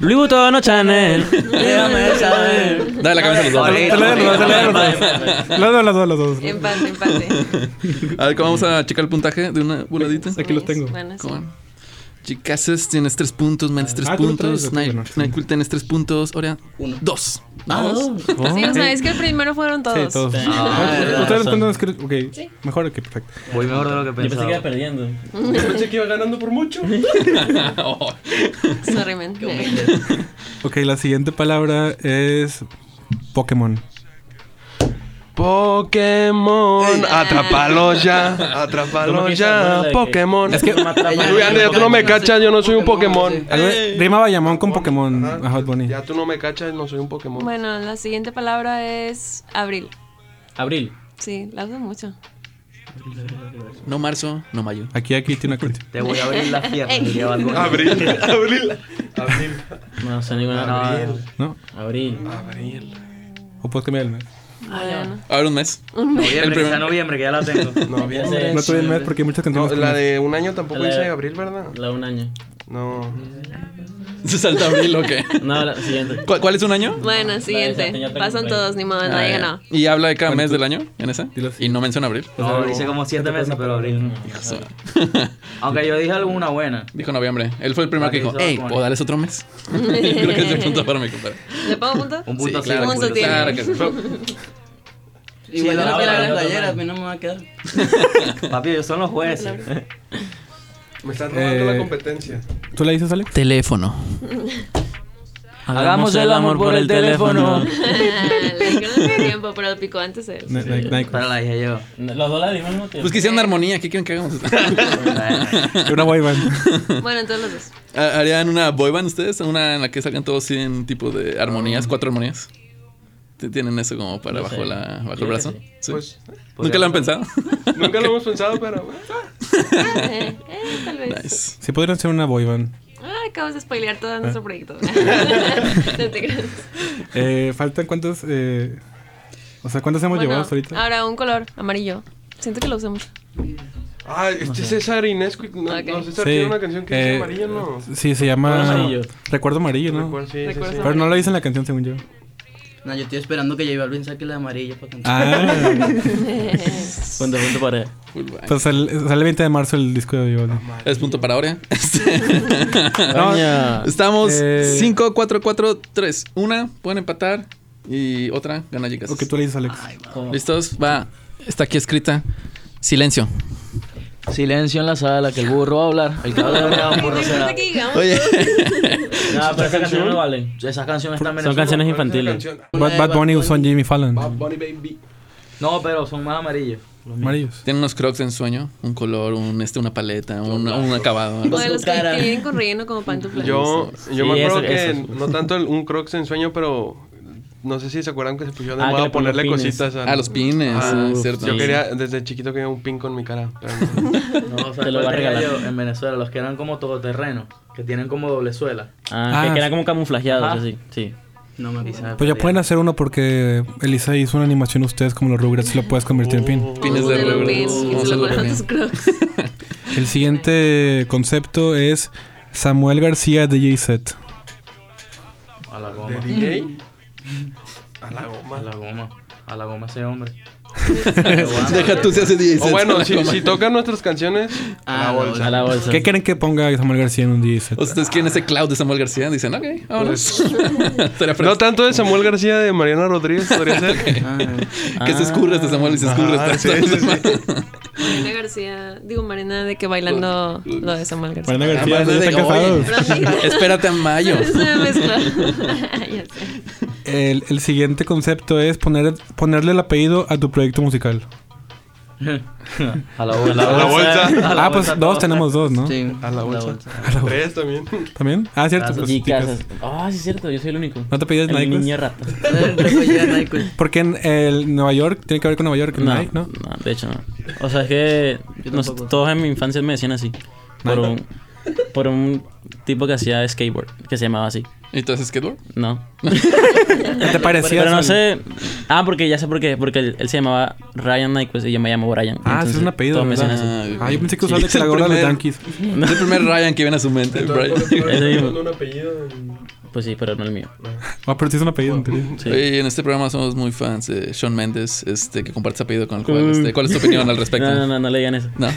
Louis Vuitton o Chanel. Déjame saber. Dale la cabeza a los dos. Los dos, los dos. Las dos, las dos, las dos. Empate, empate. A ver, ¿cómo vamos a checar el puntaje de una voladita? Aquí los tengo. Bueno, sí. ¿Cómo? Chicases, tienes tres puntos, Mendes tres Ah, puntos, sí. Nyquil tienes tres puntos, Orea, Uno. dos. Ah, dos. Sí, o sea, es que el primero fueron todos. Sí, todos. Ah, Ustedes cuentan escrito. Ok, mejor, ok, perfecto. Voy mejor de lo que Yo pensé que iba pensaba. perdiendo. Yo pensé que iba ganando por mucho. Sorry, man. Ok, la siguiente palabra es Pokémon. Pokémon, atrápalo ya, atrápalo ¿Cómo que ya? Pokémon. Es que Tú, Andrea, tú no me cachas, yo no soy un Pokémon. rima Bayamón con Pokémon a Hot Bunny. Ya tú no me cachas, no soy un Pokémon. Bueno, la siguiente palabra es abril. Abril. Sí, la uso mucho. No marzo, no mayo. Aquí, aquí tiene una canción. Te voy a abrir Bad Bunny. Abril, abril, abril, No sé ninguna. abril, ¿No? Abril. abril. ¿O puedes cambiar el mes? Bueno. A ver, un mes. Un mes. El Noviembre, primer- noviembre, que ya la tengo. Noviembre. No tuve un mes porque hay muchas No, canciones. la que- de un año tampoco La dice abril, ¿verdad? La de un año. No. ¿Se salta abril o qué? No, la siguiente. ¿Cuál, cuál es un año? Bueno, siguiente. ya tengo Pasan todos, ni modo, Ah, nadie ya. ganó. Y habla de cada mes del año en esa. Y no menciona abril. No, dice como siete meses, pero abril no. Aunque yo dije alguna buena. Dijo noviembre. Él fue el primero que dijo, hey. ¿puedo darles otro mes? Creo que es el punto para mi compadre. ¿Le pongo punto? Un punto Sí, así. claro, Un punto claro que sí. Igual yo no la quiero verdad, la yo playera, a también. mí no me va a quedar. Papi, ellos son los jueces. Me están robando Eh, la competencia. ¿Tú la dices, Alex? Teléfono. Hagamos el amor por el teléfono. Le tiempo, pero picó antes él. Pero la dije yo. Los dos la dimos mismo tiempo. Pues que hicieron una armonía. ¿Qué quieren que hagamos? Una boy band. Bueno, entonces los dos. ¿Ha- ¿Harían una boy band ustedes? Una en la que salgan todos en tipo de armonías, cuatro armonías. ¿T- ¿Tienen eso como para No bajo, sé. la, bajo el brazo? Sí. Pues ¿Nunca lo han pensado? nunca lo hemos pensado, pero. Eh, eh, tal vez. nice. Sí, podrían ser una boy band. Ah, acabas de spoilear todo nuestro proyecto. No te creas. Eh, ¿Faltan cuántos? Eh, o sea, ¿cuántos hemos Bueno, llevado hasta ahorita? Ahora un color amarillo. Siento que lo mucho. Ah, este es César Inescu. No, no, César Sí, tiene una canción que dice eh, amarillo, ¿no? Sí, se llama. Recuerdo amarillo. Recuerdo amarillo, ¿no? Recuerdo, sí, sí, Recuerdo sí. Pero no lo dice en la canción, según yo. No, yo estoy esperando que J Balvin saque la amarilla para cantar. Ah, Punto, punto para. Pues sale, sale el 20 de marzo el disco de Vivaldi. Es punto para ahora. Coño. Estamos Eh. 5, 4, 4, 3. Una, pueden empatar. Y otra, gana chicas. ¿O qué tú le dices, Alex? ¿Listos? Va. Está aquí escrita. Silencio. Silencio en la sala, que el burro va a hablar. El que de un burro ¿Te será. Oye. No, pero esas canciones no valen. Esas canciones están Son canciones infantiles. Bad, Bad Bunny usó Jimmy Fallon. Bad Bunny Baby. No, pero son más amarillos. Amarillos. Tienen unos crocs en sueño. Un color, un, este, una paleta, un, un acabado. O de los que tienen con relleno como pantuflas. Yo, yo Sí, me acuerdo eso- que eso. no tanto el- un Crocs en sueño, pero no sé si se acuerdan que se pusieron de Ah, que moda ponerle pines. cositas a Ah, los pines. Ah, cierto. Yo Sí. quería, desde chiquito quería un pin con mi cara. pero no. No, o sea, Te lo va a ¿cuál tenía regalar. yo En Venezuela, los que eran como todoterreno, que tienen como doble suela. Ah, Ah, que quedan como camuflajeados, Ajá. así. Sí. No me acuerdo. Pues ya pueden hacer uno porque Elisa hizo una animación ustedes como los Rugrats y lo puedes convertir en pin. Pines de de los Rugrats. El siguiente concepto es Samuel García DJ Set. A la ¿De goma. DJ? A la goma. A la goma. A la goma ese hombre. Deja tú se hace 10. O bueno, si, si tocan nuestras canciones, a la Ah, bolsa. A la bolsa. ¿Qué quieren que ponga Samuel García en un DJ set? O ustedes quieren ese cloud de Samuel García. Dicen, ok, vámonos. Será No tanto de Samuel García, de Mariana Rodríguez, podría ser. Que se escurre este Samuel y se escurre. Ah, sí, sí, sí. Marina García, digo Marina de que bailando lo de Samuel García. Mariana García, Ah, de- Espérate a mayo. Es una mezcla. ya sé. El, el siguiente concepto es poner, ponerle el apellido a tu proyecto musical. A la bolsa. A la bolsa. A la Ah, pues bolsa, dos tenemos dos, ¿no? Sí. A la bolsa. Tres también. ¿También? Ah, cierto. Casas. pues, Y casas. Ah, sí, es cierto. Yo soy el único. ¿No te pedías Nike? niño rata. Porque en el Nueva York tiene que ver con Nueva York, No, Nike, ¿no? no, de hecho no. O sea, es que todos en mi infancia me decían así. Por un, por un tipo que hacía skateboard, que se llamaba así. ¿Y tú haces skateboard? No. ¿Te parecía? Pero no sé. Ah, porque ya sé por qué. Porque él, él se llamaba Ryan Knight, pues y yo me llamo Brian. Ah, ese es un apellido, ¿verdad? así. Ah, Ah, yo pensé que usabas Sí, la es el gorra de Yankees. Es el primer Ryan que viene a su mente. Brian. Un apellido. Pues sí, pero no el mío. Ah, pero sí es un apellido. Sí. Oye, en este programa somos muy fans de Sean Mendes, este, que comparte su apellido con el cual. Este, ¿Cuál es tu opinión al respecto? No, no, no, no le digan eso. No.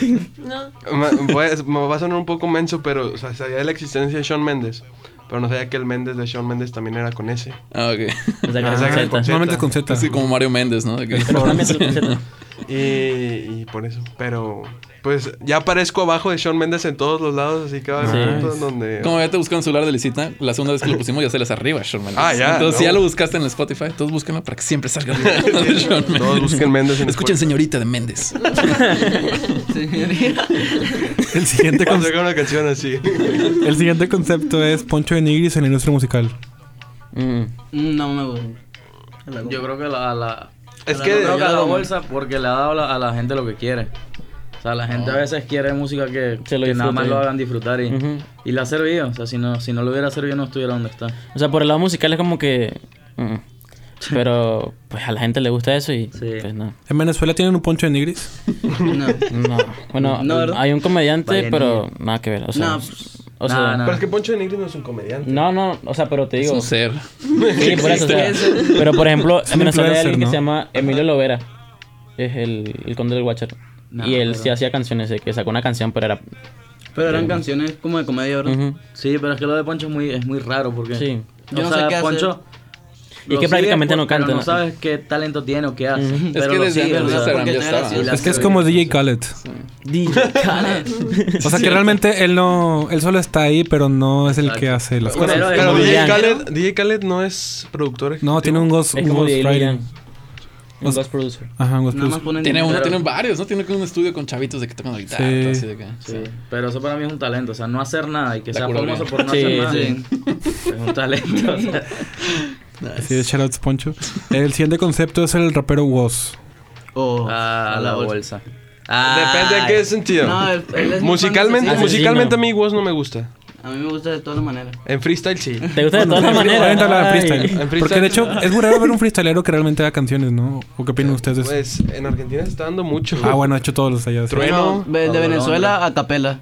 No. Me, a- me va a sonar un poco menso, pero o sea, sabía de la existencia de Shawn Mendes. Pero no sabía que el Mendes de Shawn Mendes también era con ese. Ah, ok. O sea, que Ah, con acepta. Normalmente con Z. Así como Mario Méndez, ¿no? De que- Pero cámbiate el concepto. Y, y por eso. Pero, pues ya aparezco abajo de Shawn Mendes en todos los lados, así que va a haber puntos donde. Como ya te buscaron celular de Licita, la segunda vez que lo pusimos ya se les arriba Shawn Mendes. Ah, ya, Entonces, si no. ya lo buscaste en el Spotify, todos búsquenlo para que siempre salga arriba de Shawn Mendes. Todos busquen Mendes en Escuchen, Spotify. señorita de Méndez. El siguiente, Vamos a conce- sacar una canción así. el siguiente concepto es Poncho de Nigris en la industria musical. Mm. No me gusta. Yo creo que la, la Es yo que. creo que a la bolsa porque le ha dado a la, a la gente lo que quiere. O sea, la gente a veces quiere música que, Se lo que nada más lo hagan disfrutar y, y le ha servido. O sea, si no, si no lo hubiera servido no estuviera donde está. O sea, por el lado musical es como que. mm. Pero pues a la gente le gusta eso y Sí. pues no. ¿En Venezuela tienen un poncho de nigris? No. No. Bueno, No, hay un comediante, Vallenilla. pero nada que ver. O sea, No, o sea, no, no, no. Pero es que Poncho de Nigris no es un comediante. no, o sea, pero te Es digo. un ser. Sí, por eso, o sea, pero por ejemplo, en Venezuela hay alguien que ¿no? se llama Emilio Lovera. Es el, el conde del Watcher. No, y él pero- sí hacía canciones, que sacó una canción, pero era. Pero eran canciones como de comedia, ¿verdad? Ujú. Sí, pero es que lo de Poncho es muy, es muy raro porque. Sí. Yo o no sé sea, qué hace. Poncho. Y que prácticamente no canta, pero ¿no? No sabes qué talento tiene o qué hace. Ujú. Pero Es que desde Instagram ya estaba. Es que es como DJ Khaled. DJ Khaled. O sea que realmente él no... Él solo está ahí, pero no es el que hace las cosas. pero DJ. Khaled, DJ Khaled no es productor ejecutivo. No, tiene un ghost, Es un como ghost. Un producer. Ajá, un ghost producer. ponen Tiene uno, tienen varios, ¿no? Tiene un estudio con chavitos de que tocan la guitarra. Sí. todo así de que, Sí, pero eso para mí es un talento, o sea, no hacer nada y que La sea famoso por no Sí, hacer nada. sí. Es un talento. o sea. Sí, shoutouts Poncho. El siguiente concepto es el rapero Woz. O Ah, a la bolsa. Depende de qué sentido. No, él- él es musicalmente, de Asesino. musicalmente a mí Woz no me gusta. A mí me gusta de todas maneras. En freestyle sí. ¿Te gusta de todas las maneras? De. En freestyle. Porque de hecho es muy raro ver un freestylero que realmente haga canciones, ¿no? ¿O qué opinan ustedes de? Pues en Argentina se está dando mucho. Ah, bueno, de hecho todos los allá. Trueno. Bueno, de, de Venezuela a capela.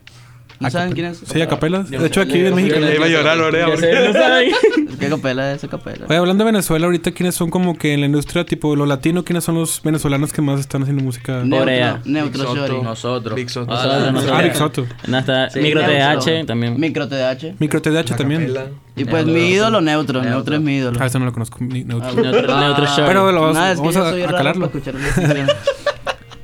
¿No saben quién es? Sí, a capelas. De hecho, aquí en México. Le iba a llorar, Lorea. Ya sé, no saben. ¿Qué capela es esa capela? Oye, hablando de Venezuela, ahorita, ¿quiénes son como que en la industria, tipo lo latino, quiénes son los venezolanos que más están haciendo música? Corea. Neutro, Shorty. Nosotros. Big Soto. Ah. Ah, Big Soto. Micro. TH también. Micro TDH. Micro TDH también. Y pues mi ídolo, Neutro. Neutro es mi ídolo. Ah, ese no lo conozco. ni- neutro. Neutro. Pero lo vamos, es que a, calarlo.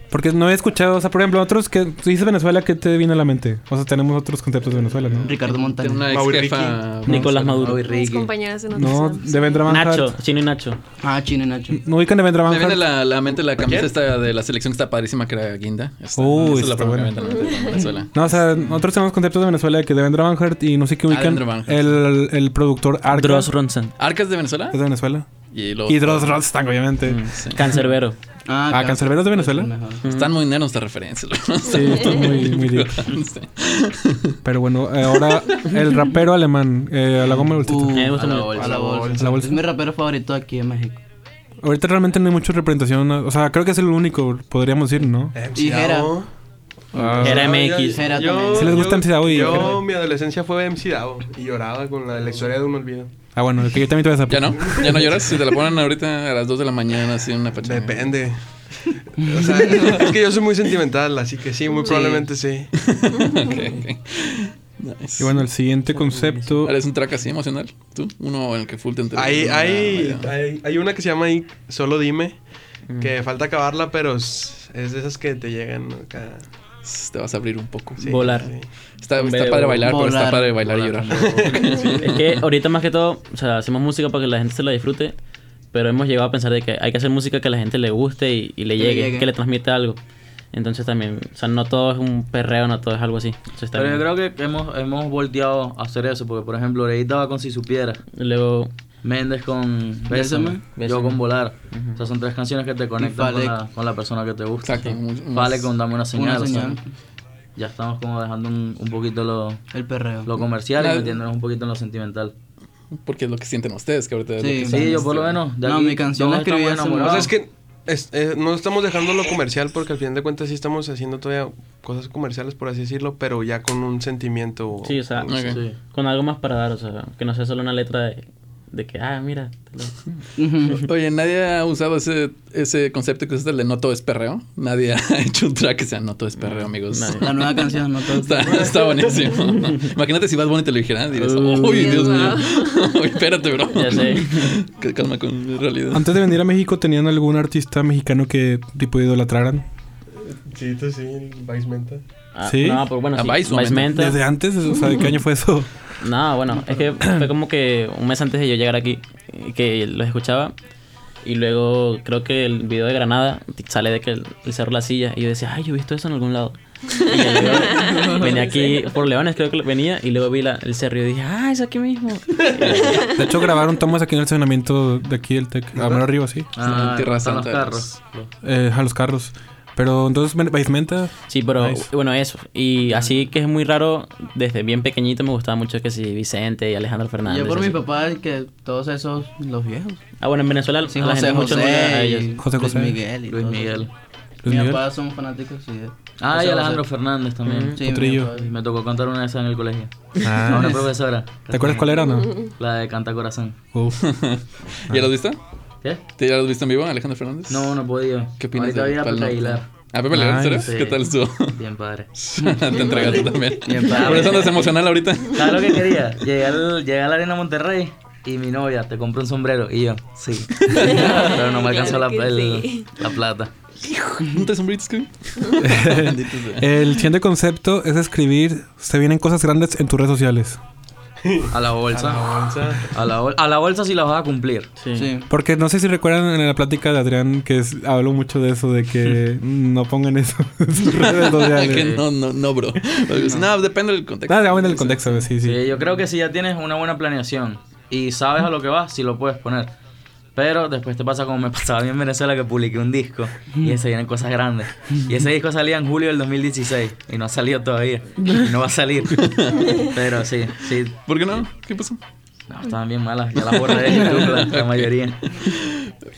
Porque no he escuchado, o sea, por ejemplo, otros que si dices Venezuela, ¿qué te viene a la mente? O sea, tenemos otros conceptos de Venezuela, ¿no? Ricardo Montaña. una ex jefa. Nicolás Maduro. Mis compañeras en No, de Vendra Nacho, Chino y Nacho. Ah, Chino y Nacho. ¿No ubican de Vendra Me viene la, la mente la camisa esta de la selección que está padrísima, que era Guinda. Esta, Uy, esa es la está primera buena. que me viene a la mente de Venezuela. No, o sea, nosotros tenemos conceptos de Venezuela de que de Vendra Manhart y no sé qué Ah, ubican. El, el productor Arca. Dross Ronson. ¿Arcas de Venezuela? ¿Es de Venezuela? Y, Y Dross Rostang, obviamente. Sí. Cancerbero. Ah, ¿Cancerberos de Venezuela? Están muy nenos esta referencia. Sí, esto es muy, muy deep. Sí. Pero bueno, eh, ahora el rapero alemán, eh, a la goma del bolsito. Uh, Me gusta a la bolsa. A la bolsa. A la bolsa. Es mi rapero favorito aquí en México. Ahorita realmente no hay mucha representación. O sea, creo que es el único, podríamos decir, ¿no? Y Jera. Ah, Era Yo- MX. Jera yo- también. ¿Sí les gusta yo- MC Davo y- Yo, mi adolescencia fue MC Davo y lloraba con la, la historia de un olvido. Ah, bueno, que yo también te voy a ¿Ya no? ¿Ya no lloras? Si te la ponen ahorita a las 2 de la mañana, así en una pachanga. Depende. O sea, es que yo soy muy sentimental, así que sí, muy probablemente sí. Ok, ok. Nice. Y bueno, el siguiente concepto. ¿Eres un track así emocional? ¿Tú? Uno en el que full te enteras. Hay, hay, ya. hay, hay una que se llama ahí, Solo Dime, que falta acabarla, pero es, es de esas que te llegan acá. Te vas a abrir un poco. Sí, Volar. sí. Está, está padre bailar, pero está volar. padre bailar y llorar. Es que ahorita más que todo, o sea, hacemos música para que la gente se la disfrute, pero hemos llegado a pensar de que hay que hacer música que a la gente le guste y, y le Que le llegue, llegue. que le transmite algo. Entonces también, o sea, no todo es un perreo, no todo es algo así. Entonces, Pero yo creo que hemos, hemos volteado a hacer eso, porque por ejemplo, Oreita va con Si Supiera, Luego, Méndez con Bésame. Bésame, yo con Volar. O sea, son tres canciones que te conectan con la, con la persona que te gusta. Vale con Dame una señal. Una o sea, señal. ya estamos como dejando un, un poquito lo, El perreo. lo comercial La- y metiéndonos un poquito en lo sentimental. Porque es lo que sienten ustedes, que ahorita es lo Sí. que Sí, yo por lo menos. de No, aquí mi canción la escribí O sea, es que es- eh, no estamos dejando lo comercial porque al final de cuentas sí estamos haciendo todavía cosas comerciales, por así decirlo, pero ya con un sentimiento. sí, o sea, Ok. Sí. con algo más para dar, o sea, que no sea solo una letra de, de que, ah, mira. te lo-. Oye, ¿nadie ha usado ese, ese concepto que es el de no todo es perreo? Nadie ha hecho un track que sea no todo es perreo, amigos. Nadie. La nueva canción, no todo. Está, está buenísimo. Imagínate si vas Bunny te lo dijera, dirías, Uh, uy, Dios mío. Uy, espérate, bro. Ya sé. Que calma con mi realidad. Antes de venir a México, ¿tenían algún artista mexicano que tipo idolatraran? Sí, tú sí, Vice Menta. Ah, ¿Sí? No, pero bueno, ¿A sí. Vice a Vice Menta? ¿Desde antes? O sea, ¿de qué año fue eso? No, bueno, es que fue como que un mes antes de yo llegar aquí, eh, que los escuchaba. Y luego creo que el video de Granada sale de que el, el cerro La Silla. Y yo decía, ay, yo he visto eso en algún lado. Y venía aquí por Leones, creo que venía. Y luego vi la- el cerro y dije, ah, es aquí mismo. De hecho, grabaron tomas aquí en el estacionamiento de aquí del TEC. A mero arriba, sí. Ah, Tierra están los carros. Eh, a los carros. Pero entonces, Basementa. Sí, pero Nice. bueno, eso. Y así que es muy raro, desde bien pequeñito me gustaba mucho que sí, Vicente y Alejandro Fernández. Yo por mi papá, que todos esos, los viejos. Ah, bueno, en Venezuela Sí, gente José mucho no le- a José, ellos. José Luis José. Miguel y Luis Miguel. Luis Mi Miguel. papá somos fanáticos, sí. de- Ah, José y Alejandro José. Fernández también. Sí. Me tocó contar una vez en el colegio. Ah. A una profesora. ¿Te acuerdas cuál era no? La de Canta Corazón. Uf. ¿Ya lo has visto? ¿Qué? ¿Te ya lo has visto en vivo, Alejandro Fernández? No, no he podido. ¿Qué opinas Ahorita de voy a ir a Pal Pepe? Aguilar. ¿A Pepe Aguilar? Sí. ¿Qué tal estuvo? Bien padre. Te entregaste también. Bien padre. Por eso andas emocional ahorita. ¿Sabes lo que quería? Llegué, al, llegué a la Arena Monterrey y mi novia te compró un sombrero. Y yo, sí. Pero no me alcanzó la, Claro que el- sí. la plata. ¿No te sombritos, Kevin? El siguiente concepto es escribir. Se vienen cosas grandes en tus redes sociales. A la bolsa. A la, bol- a la bolsa sí la vas a cumplir. Sí. Sí. Porque no sé si recuerdan en la plática de Adrián que es- habló mucho de eso, de que no pongan eso en sus redes que no, no, no, bro. No, depende del contexto. Ah, ya en el contexto, sí, sí. Sí, yo creo que si ya tienes una buena planeación y sabes a lo que vas, sí lo puedes poner. Pero después te pasa como me pasaba a mí en Venezuela que publiqué un disco y se vienen cosas grandes. Y ese disco salía en julio del 2016 y no ha salido todavía. Y no va a salir. Pero sí, sí. ¿Por qué no? ¿Qué pasó? No, estaban bien malas. Ya las borré de YouTube, la, la mayoría.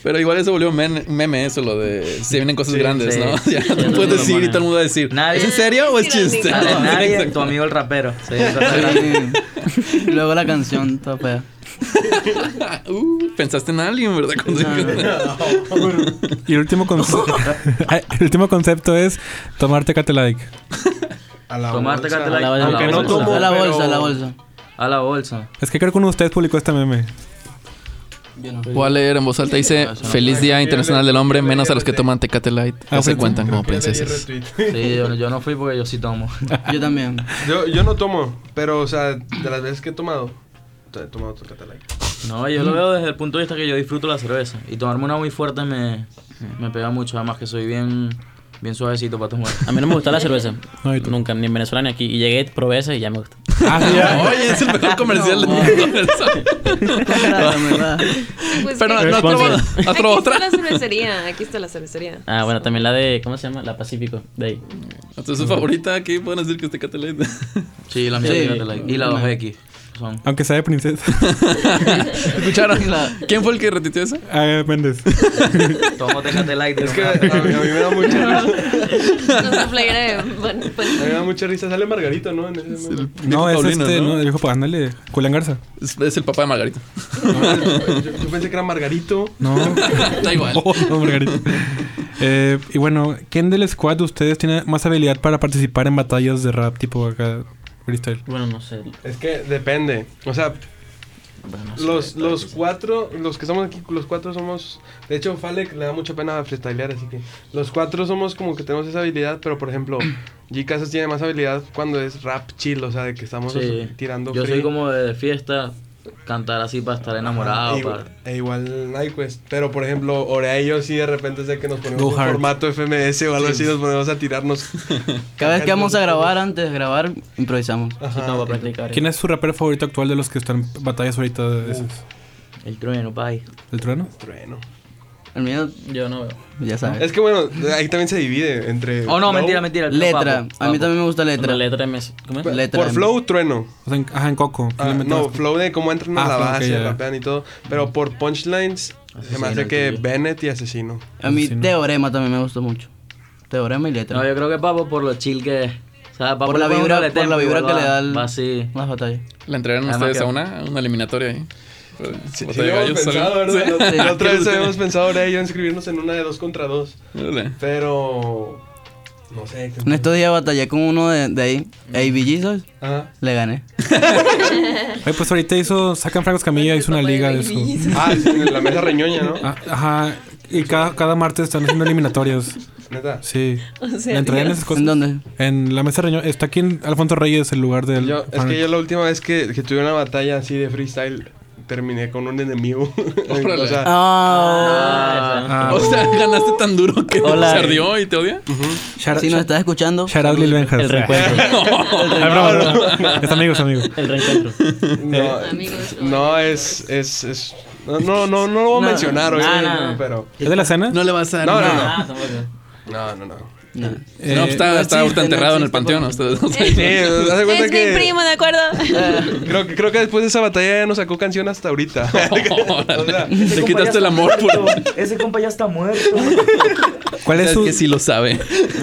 Pero igual eso volvió men- meme, eso, lo de se vienen cosas Sí, grandes, sí. ¿no? Ya Sí, no puedes decir y todo el mundo va a decir, Nadie- ¿es en serio o es chiste? nadie- Nadie, tu amigo el rapero. Luego la canción, toda fea. Uh, pensaste en alguien, ¿verdad? Cuando- Y el último, el último concepto es tomarte Cate Like. A la Tomarte bolsa. Cate Like. A la- Aunque a la no bolsa. tomo, A la pero- bolsa, a la bolsa. A la bolsa. Es que creo que uno de ustedes publicó este meme. Yo no. Voy a leer en voz alta. Dice, feliz Día Internacional del Hombre, menos a los que toman Tecate Light. Ah, que se cuentan como princesas. Sí, yo, yo no fui porque yo sí tomo. Yo también. Yo, yo no tomo, pero, o sea, de las veces que he tomado, he tomado otro Catalay. No, yo lo veo desde el punto de vista que yo disfruto la cerveza. Y tomarme una muy fuerte me, me pega mucho. Además que soy bien, bien suavecito para tomar. A mí no me gusta la cerveza. No, ¿y tú? Nunca, ni en Venezuela ni aquí. Y llegué, probé esa y ya me gusta. Ah. Oye, es el mejor comercial mundo. Gracias, ¿verdad? Pues Pero no, no probado. ¿has Aquí está otra. la cervecería. Aquí está la cervecería. Ah, bueno, también la de, ¿cómo se llama? La Pacífico. De ahí. ¿Tu su favorita? ¿Qué pueden decir que es Tecate Light? Sí, la mía Sí. Y la 2X. Son. Aunque sea de princesa. ¿Escucharon? ¿Quién fue el que retuiteó esa? Ah, Méndez. Tomo Tecate Light. Es que a mí, me da mucha risa. No, playera de... bueno, pues, A mí me da mucha risa. Sale Margarito, ¿no? En ese meme. No, es Paulino, este, ¿no? no, el viejo pues, ándale. Julián Garza. Es, es el papá de Margarita. yo, yo pensé que era Margarito. No. Da igual. Oh, no, Margarita. Eh, y bueno, ¿quién del squad de ustedes tiene más habilidad para participar en batallas de rap tipo acá freestyle? Bueno, no sé. Es que depende. O sea, Bueno, no sé. los, los cuatro, los que estamos aquí, los cuatro somos. De hecho, Falek le da mucha pena freestylear, así que. Los cuatro somos como que tenemos esa habilidad, pero por ejemplo, G Casas tiene más habilidad cuando es rap chill, o sea, de que estamos Sí. tirando. Yo free. soy como de fiesta, cantar así para estar enamorado. E igual, para... e igual Nyquist. Pero por ejemplo, Orea y yo sí de repente sé que nos ponemos en formato FMS o algo así, nos ponemos a tirarnos. Cada vez que vamos a grabar, antes de grabar, improvisamos. Ajá. Sí, para practicar. ¿Quién es su rapero favorito actual de los que están en batallas ahorita de esas? El trueno, pay. ¿El trueno? Trueno. El mío, Yo no veo. ya sabes. Es que bueno, ahí también se divide entre. Oh, no, flow- mentira, mentira. Letra. papo, A mí papo. también me gusta La letra. letra MS. ¿Cómo es? Letra. Por flow, trueno. O sea, en, ajá, en Coco. Ah, ¿Quién le mete no, flow de cómo entran a Ah, la flow, base, ok, ya. rapean y todo. Pero por punchlines, se me Asesino, hace que. Bennett y Asesino. A mí Sí, ¿no? Teorema también me gustó mucho. Teorema y letra. No, yo creo que Papo por lo chill que es. O sea, Papo Por la vibra- por la vibra que le da el- Va así. Las batallas. ¿La entregaron ustedes a una? A una eliminatoria ahí. Sí, sí habíamos pensado. ¿verdad? La- Sí. La otra vez habíamos pensado Orea y yo inscribirnos en una de dos contra dos. Órale. Pero. No sé. En estos días batallé con uno de, de ahí, ABG, ¿sabes? Ajá. Le gané. Oye, pues ahorita hizo, sacan Francos Camilla, hizo una liga de eso. Ah, en la mesa reñoña, ¿no? Ah, ajá, y cada, cada martes están haciendo eliminatorias. Neta. Sí. O sea, ¿Le entrarían Dios. esas cosas? ¿En dónde? En la mesa reñoña. Está aquí en Alfonso Reyes, el lugar del. Yo, es que yo la última vez que, que tuve una batalla así de freestyle, terminé con un enemigo. Órale. o sea, Ah, Ah, O sea, ganaste tan duro que Hola. se ardió y te odia. si nos estás escuchando, shout out Lil Benjas. El reencuentro. Es amigo, es amigo. El reencuentro. no, Amigos, no es, es, es no, no, no, no lo voy a No, mencionar hoy, no, no. pero ¿Es de la cena? No le vas a dar No, no, nada. no. Ah. No, no, no. No. no, pues está, no está ahorita enterrado en el panteón. no. Sí, cuenta Es que. mi primo, ¿de acuerdo? Creo, que- creo que después de esa batalla ya no sacó canción hasta ahorita. O sea, Te quitaste el amor por. Ese compa ya está muerto. ¿Cuál es Es su, que sí lo sabe.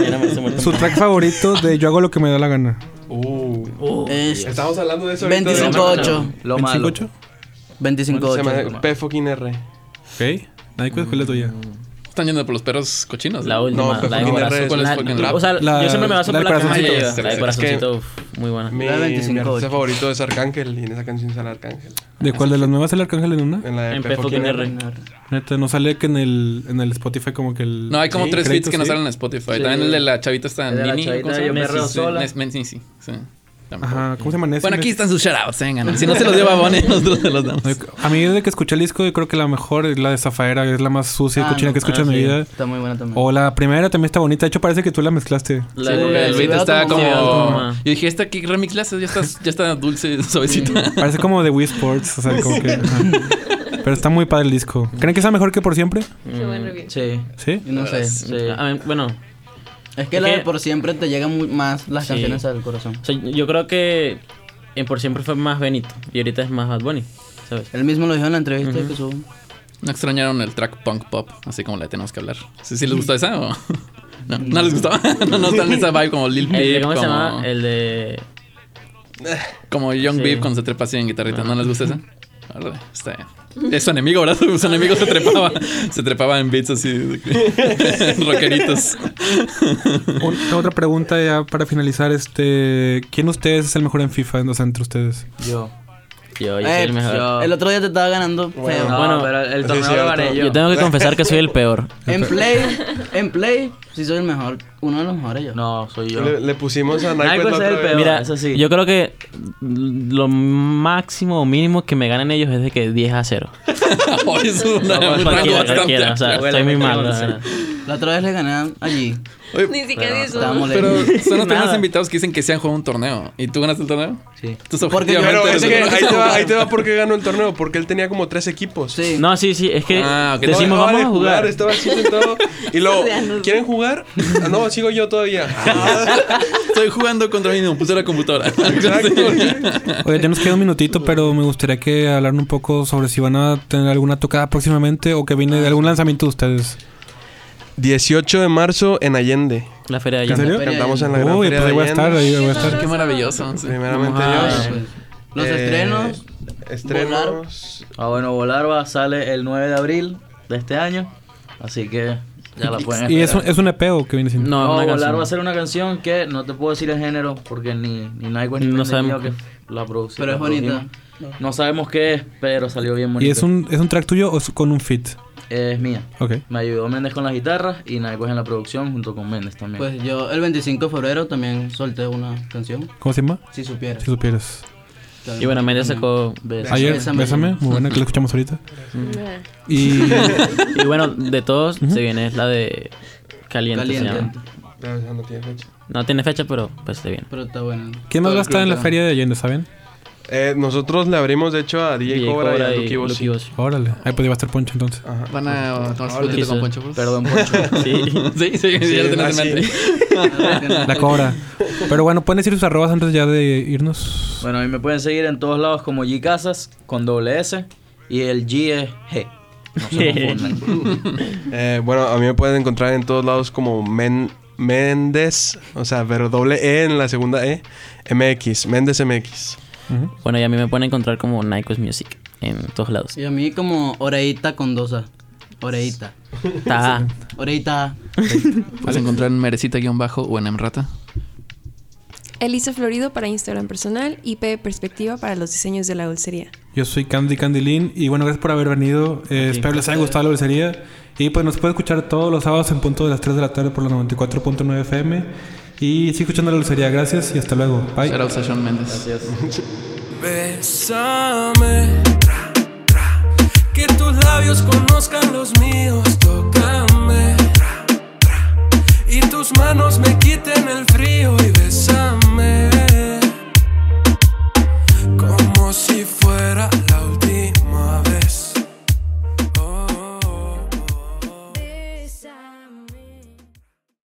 No su track favorito de Yo hago lo que me da la gana? Es Estamos hablando de eso ahorita. 25-8. Lo malo. ¿25? 25-8. 25-8. P fucking R. Ok. Nadie cuál es la tuya. Están yendo por los perros cochinos. La ¿no? última, No, la de corazón. O sea, La- yo siempre me baso la por la canción. La de corazoncito, uf, muy buena. Mi, La mi 25-8. artista favorito es Arcángel y en esa canción sale Arcángel. ¿De cuál de las nuevas el arcángel en una? En la de En P P fucking fucking R. R. Neta, no sale que en el, en el Spotify como que el. No, hay como Sí, tres feats que no salen en Spotify. Sí. También el de la chavita está la Nini. Perreo Messi, Sola. Sí. Sí. Ajá, ¿cómo se llama? Bueno, aquí están sus shoutouts, vengan. Si no se los dio Babone, nosotros se los damos. A mí desde que escuché el disco, yo creo que la mejor es la de Zafaera, es la más sucia y Ah, cochina no, que escucho ah, en mi sí. vida. Está muy buena también. O la primera también está bonita. De hecho, parece que tú la mezclaste. La Sí, el sí, beat está como. Sí. Yo dije, esta aquí remix haces, ya está, ya está dulce, suavecita. Parece como de Wii Sports. O sea, como que. ajá. Pero está muy padre el disco. ¿Creen que sea mejor que por siempre? Qué buen review. Sí, ¿Sí? No sé. sí. A mí, bueno, Es que Es la de por siempre te llegan muy más las Sí. canciones al corazón. o sea, yo creo que en Por Siempre fue más Benito y ahorita es más Bad Bunny, ¿sabes? Él mismo lo dijo en la entrevista Ujú. que subo. ¿No extrañaron el track punk pop? Así como la tenemos que hablar. ¿Sí, sí les gustó esa o...? No, ¿no les gustó? no, no están esa vibe como Lil Peep, ¿Cómo se como, llama? El de... como Young Sí. Beep cuando se trepa así en guitarrita. ¿No les gusta esa? Está bien. Es su enemigo, ¿verdad? Su enemigo se trepaba. Se trepaba en beats así. que- rockeritos. Otra pregunta ya para finalizar. este ¿Quién de ustedes es el mejor en FIFA o sea, entre ustedes? yo. Yo, yo soy Eh, el mejor. yo- El otro día te estaba ganando feo. No, Bueno, pero el sí, torneo cierto. lo gané yo. Yo tengo que confesar que soy el peor. En play, en play, sí soy el mejor. Uno de los mejores yo. No, soy yo. Le, le pusimos a Nike Nike la es el vez. peor. Mira, eso sí. yo creo que lo máximo o mínimo que me ganan ellos es de que 10 a 0. Hoy es una- No, un rango cualquiera, cualquiera, o sea, estoy muy mal. Sí. La otra vez le gané allí. Oye, Ni siquiera estábamos Pero son los primeros invitados que dicen que se han jugado un torneo. ¿Y tú ganaste el torneo? Sí. Entonces, Porque yo- Pero objetivamente es que el ahí te, va, ahí te va porque ganó el torneo. Porque él tenía como tres equipos. Sí. No, sí, sí, es que Ah, ok. decimos No vamos a jugar. Estaba así sentado. Y luego. ¿quieren jugar? Ah, no, sigo yo todavía. Estoy jugando contra mí mismo. Puse la computadora. Exacto. Oye, ya nos queda un minutito, pero me gustaría que hablaran un poco sobre si van a tener alguna tocada próximamente o que viene de algún lanzamiento de ustedes. 18 de marzo en Allende. La feria de ¿En allá. serio? Cantamos en la Gran Uy, Feria pues ahí de voy a estar, Allende. ahí voy a estar. Qué maravilloso. sí. Primeramente Dios. Los Eh, estrenos. Estrenos. Ah, bueno, Volarva sale el 9 de abril de este año. Así que ya la pueden ¿Y es un, esperar. es un EP o qué viene siendo? No, No, una Volar canción. va a ser una canción que no te puedo decir el género porque ni, ni Nike ni No no sabemos. que la produce. Pero la es bonita. No sabemos qué es, pero salió bien bonito. ¿Y es un, es un track tuyo o es con un fit? Es mía. Ok. Me ayudó Méndez con las guitarras y Nike en la producción junto con Méndez también. Pues yo el 25 de febrero también solté una canción. ¿Cómo se llama? Si supieras. Si supieras. Y bueno, Media sacó... Besa. Ayer, Bésame. Bésame, muy buena, que la escuchamos ahorita. Ah. Y Y bueno, de todos se viene la de Caliente. se Caliente. llama. No, tiene fecha. No tiene fecha, pero pues se viene. Pero está bueno. ¿quién más va a estar en la feria de Allende, saben? Eh, nosotros le abrimos, de hecho, a DJ, DJ Cobra, Cobra y a Lucky Boss. Órale. Ahí podría estar Poncho entonces. Ajá. Van a tomar su Órale. fotito con Poncho. pues. Perdón, Poncho. Sí. Sí, sí, sí, ya lo tenés ah, en mente. La cobra. Pero bueno, pueden decir sus arrobas antes ya de irnos. Bueno, a mí me pueden seguir en todos lados como G Casas con doble S y el G es G. No se confundan. Eh, bueno, a mí me pueden encontrar en todos lados como Men Méndez, o sea, pero doble E en la segunda E, MX, Méndez MX. Bueno, y a mí me pueden encontrar como Nikos Music en todos lados. Y a mí como Oreita con dosa. Oreita. Está. Oreita. Puedes encontrar en Merecita-bajo o en Emrata. Elisa Florido para Instagram personal y P Perspectiva para los diseños de la dulcería. Yo soy Candy Lin y bueno, gracias por haber venido. Eh, espero les haya gustado la dulcería. Y pues nos puede escuchar todos los sábados en punto de las 3 de la tarde por la 94.9 FM. Y sigo escuchando la lucería. Gracias y hasta luego. Bye. Shout out a Sean Méndez. Gracias. Bésame, que tus labios conozcan los míos. Tócame y tus manos me quiten el frío y bésame como si fuera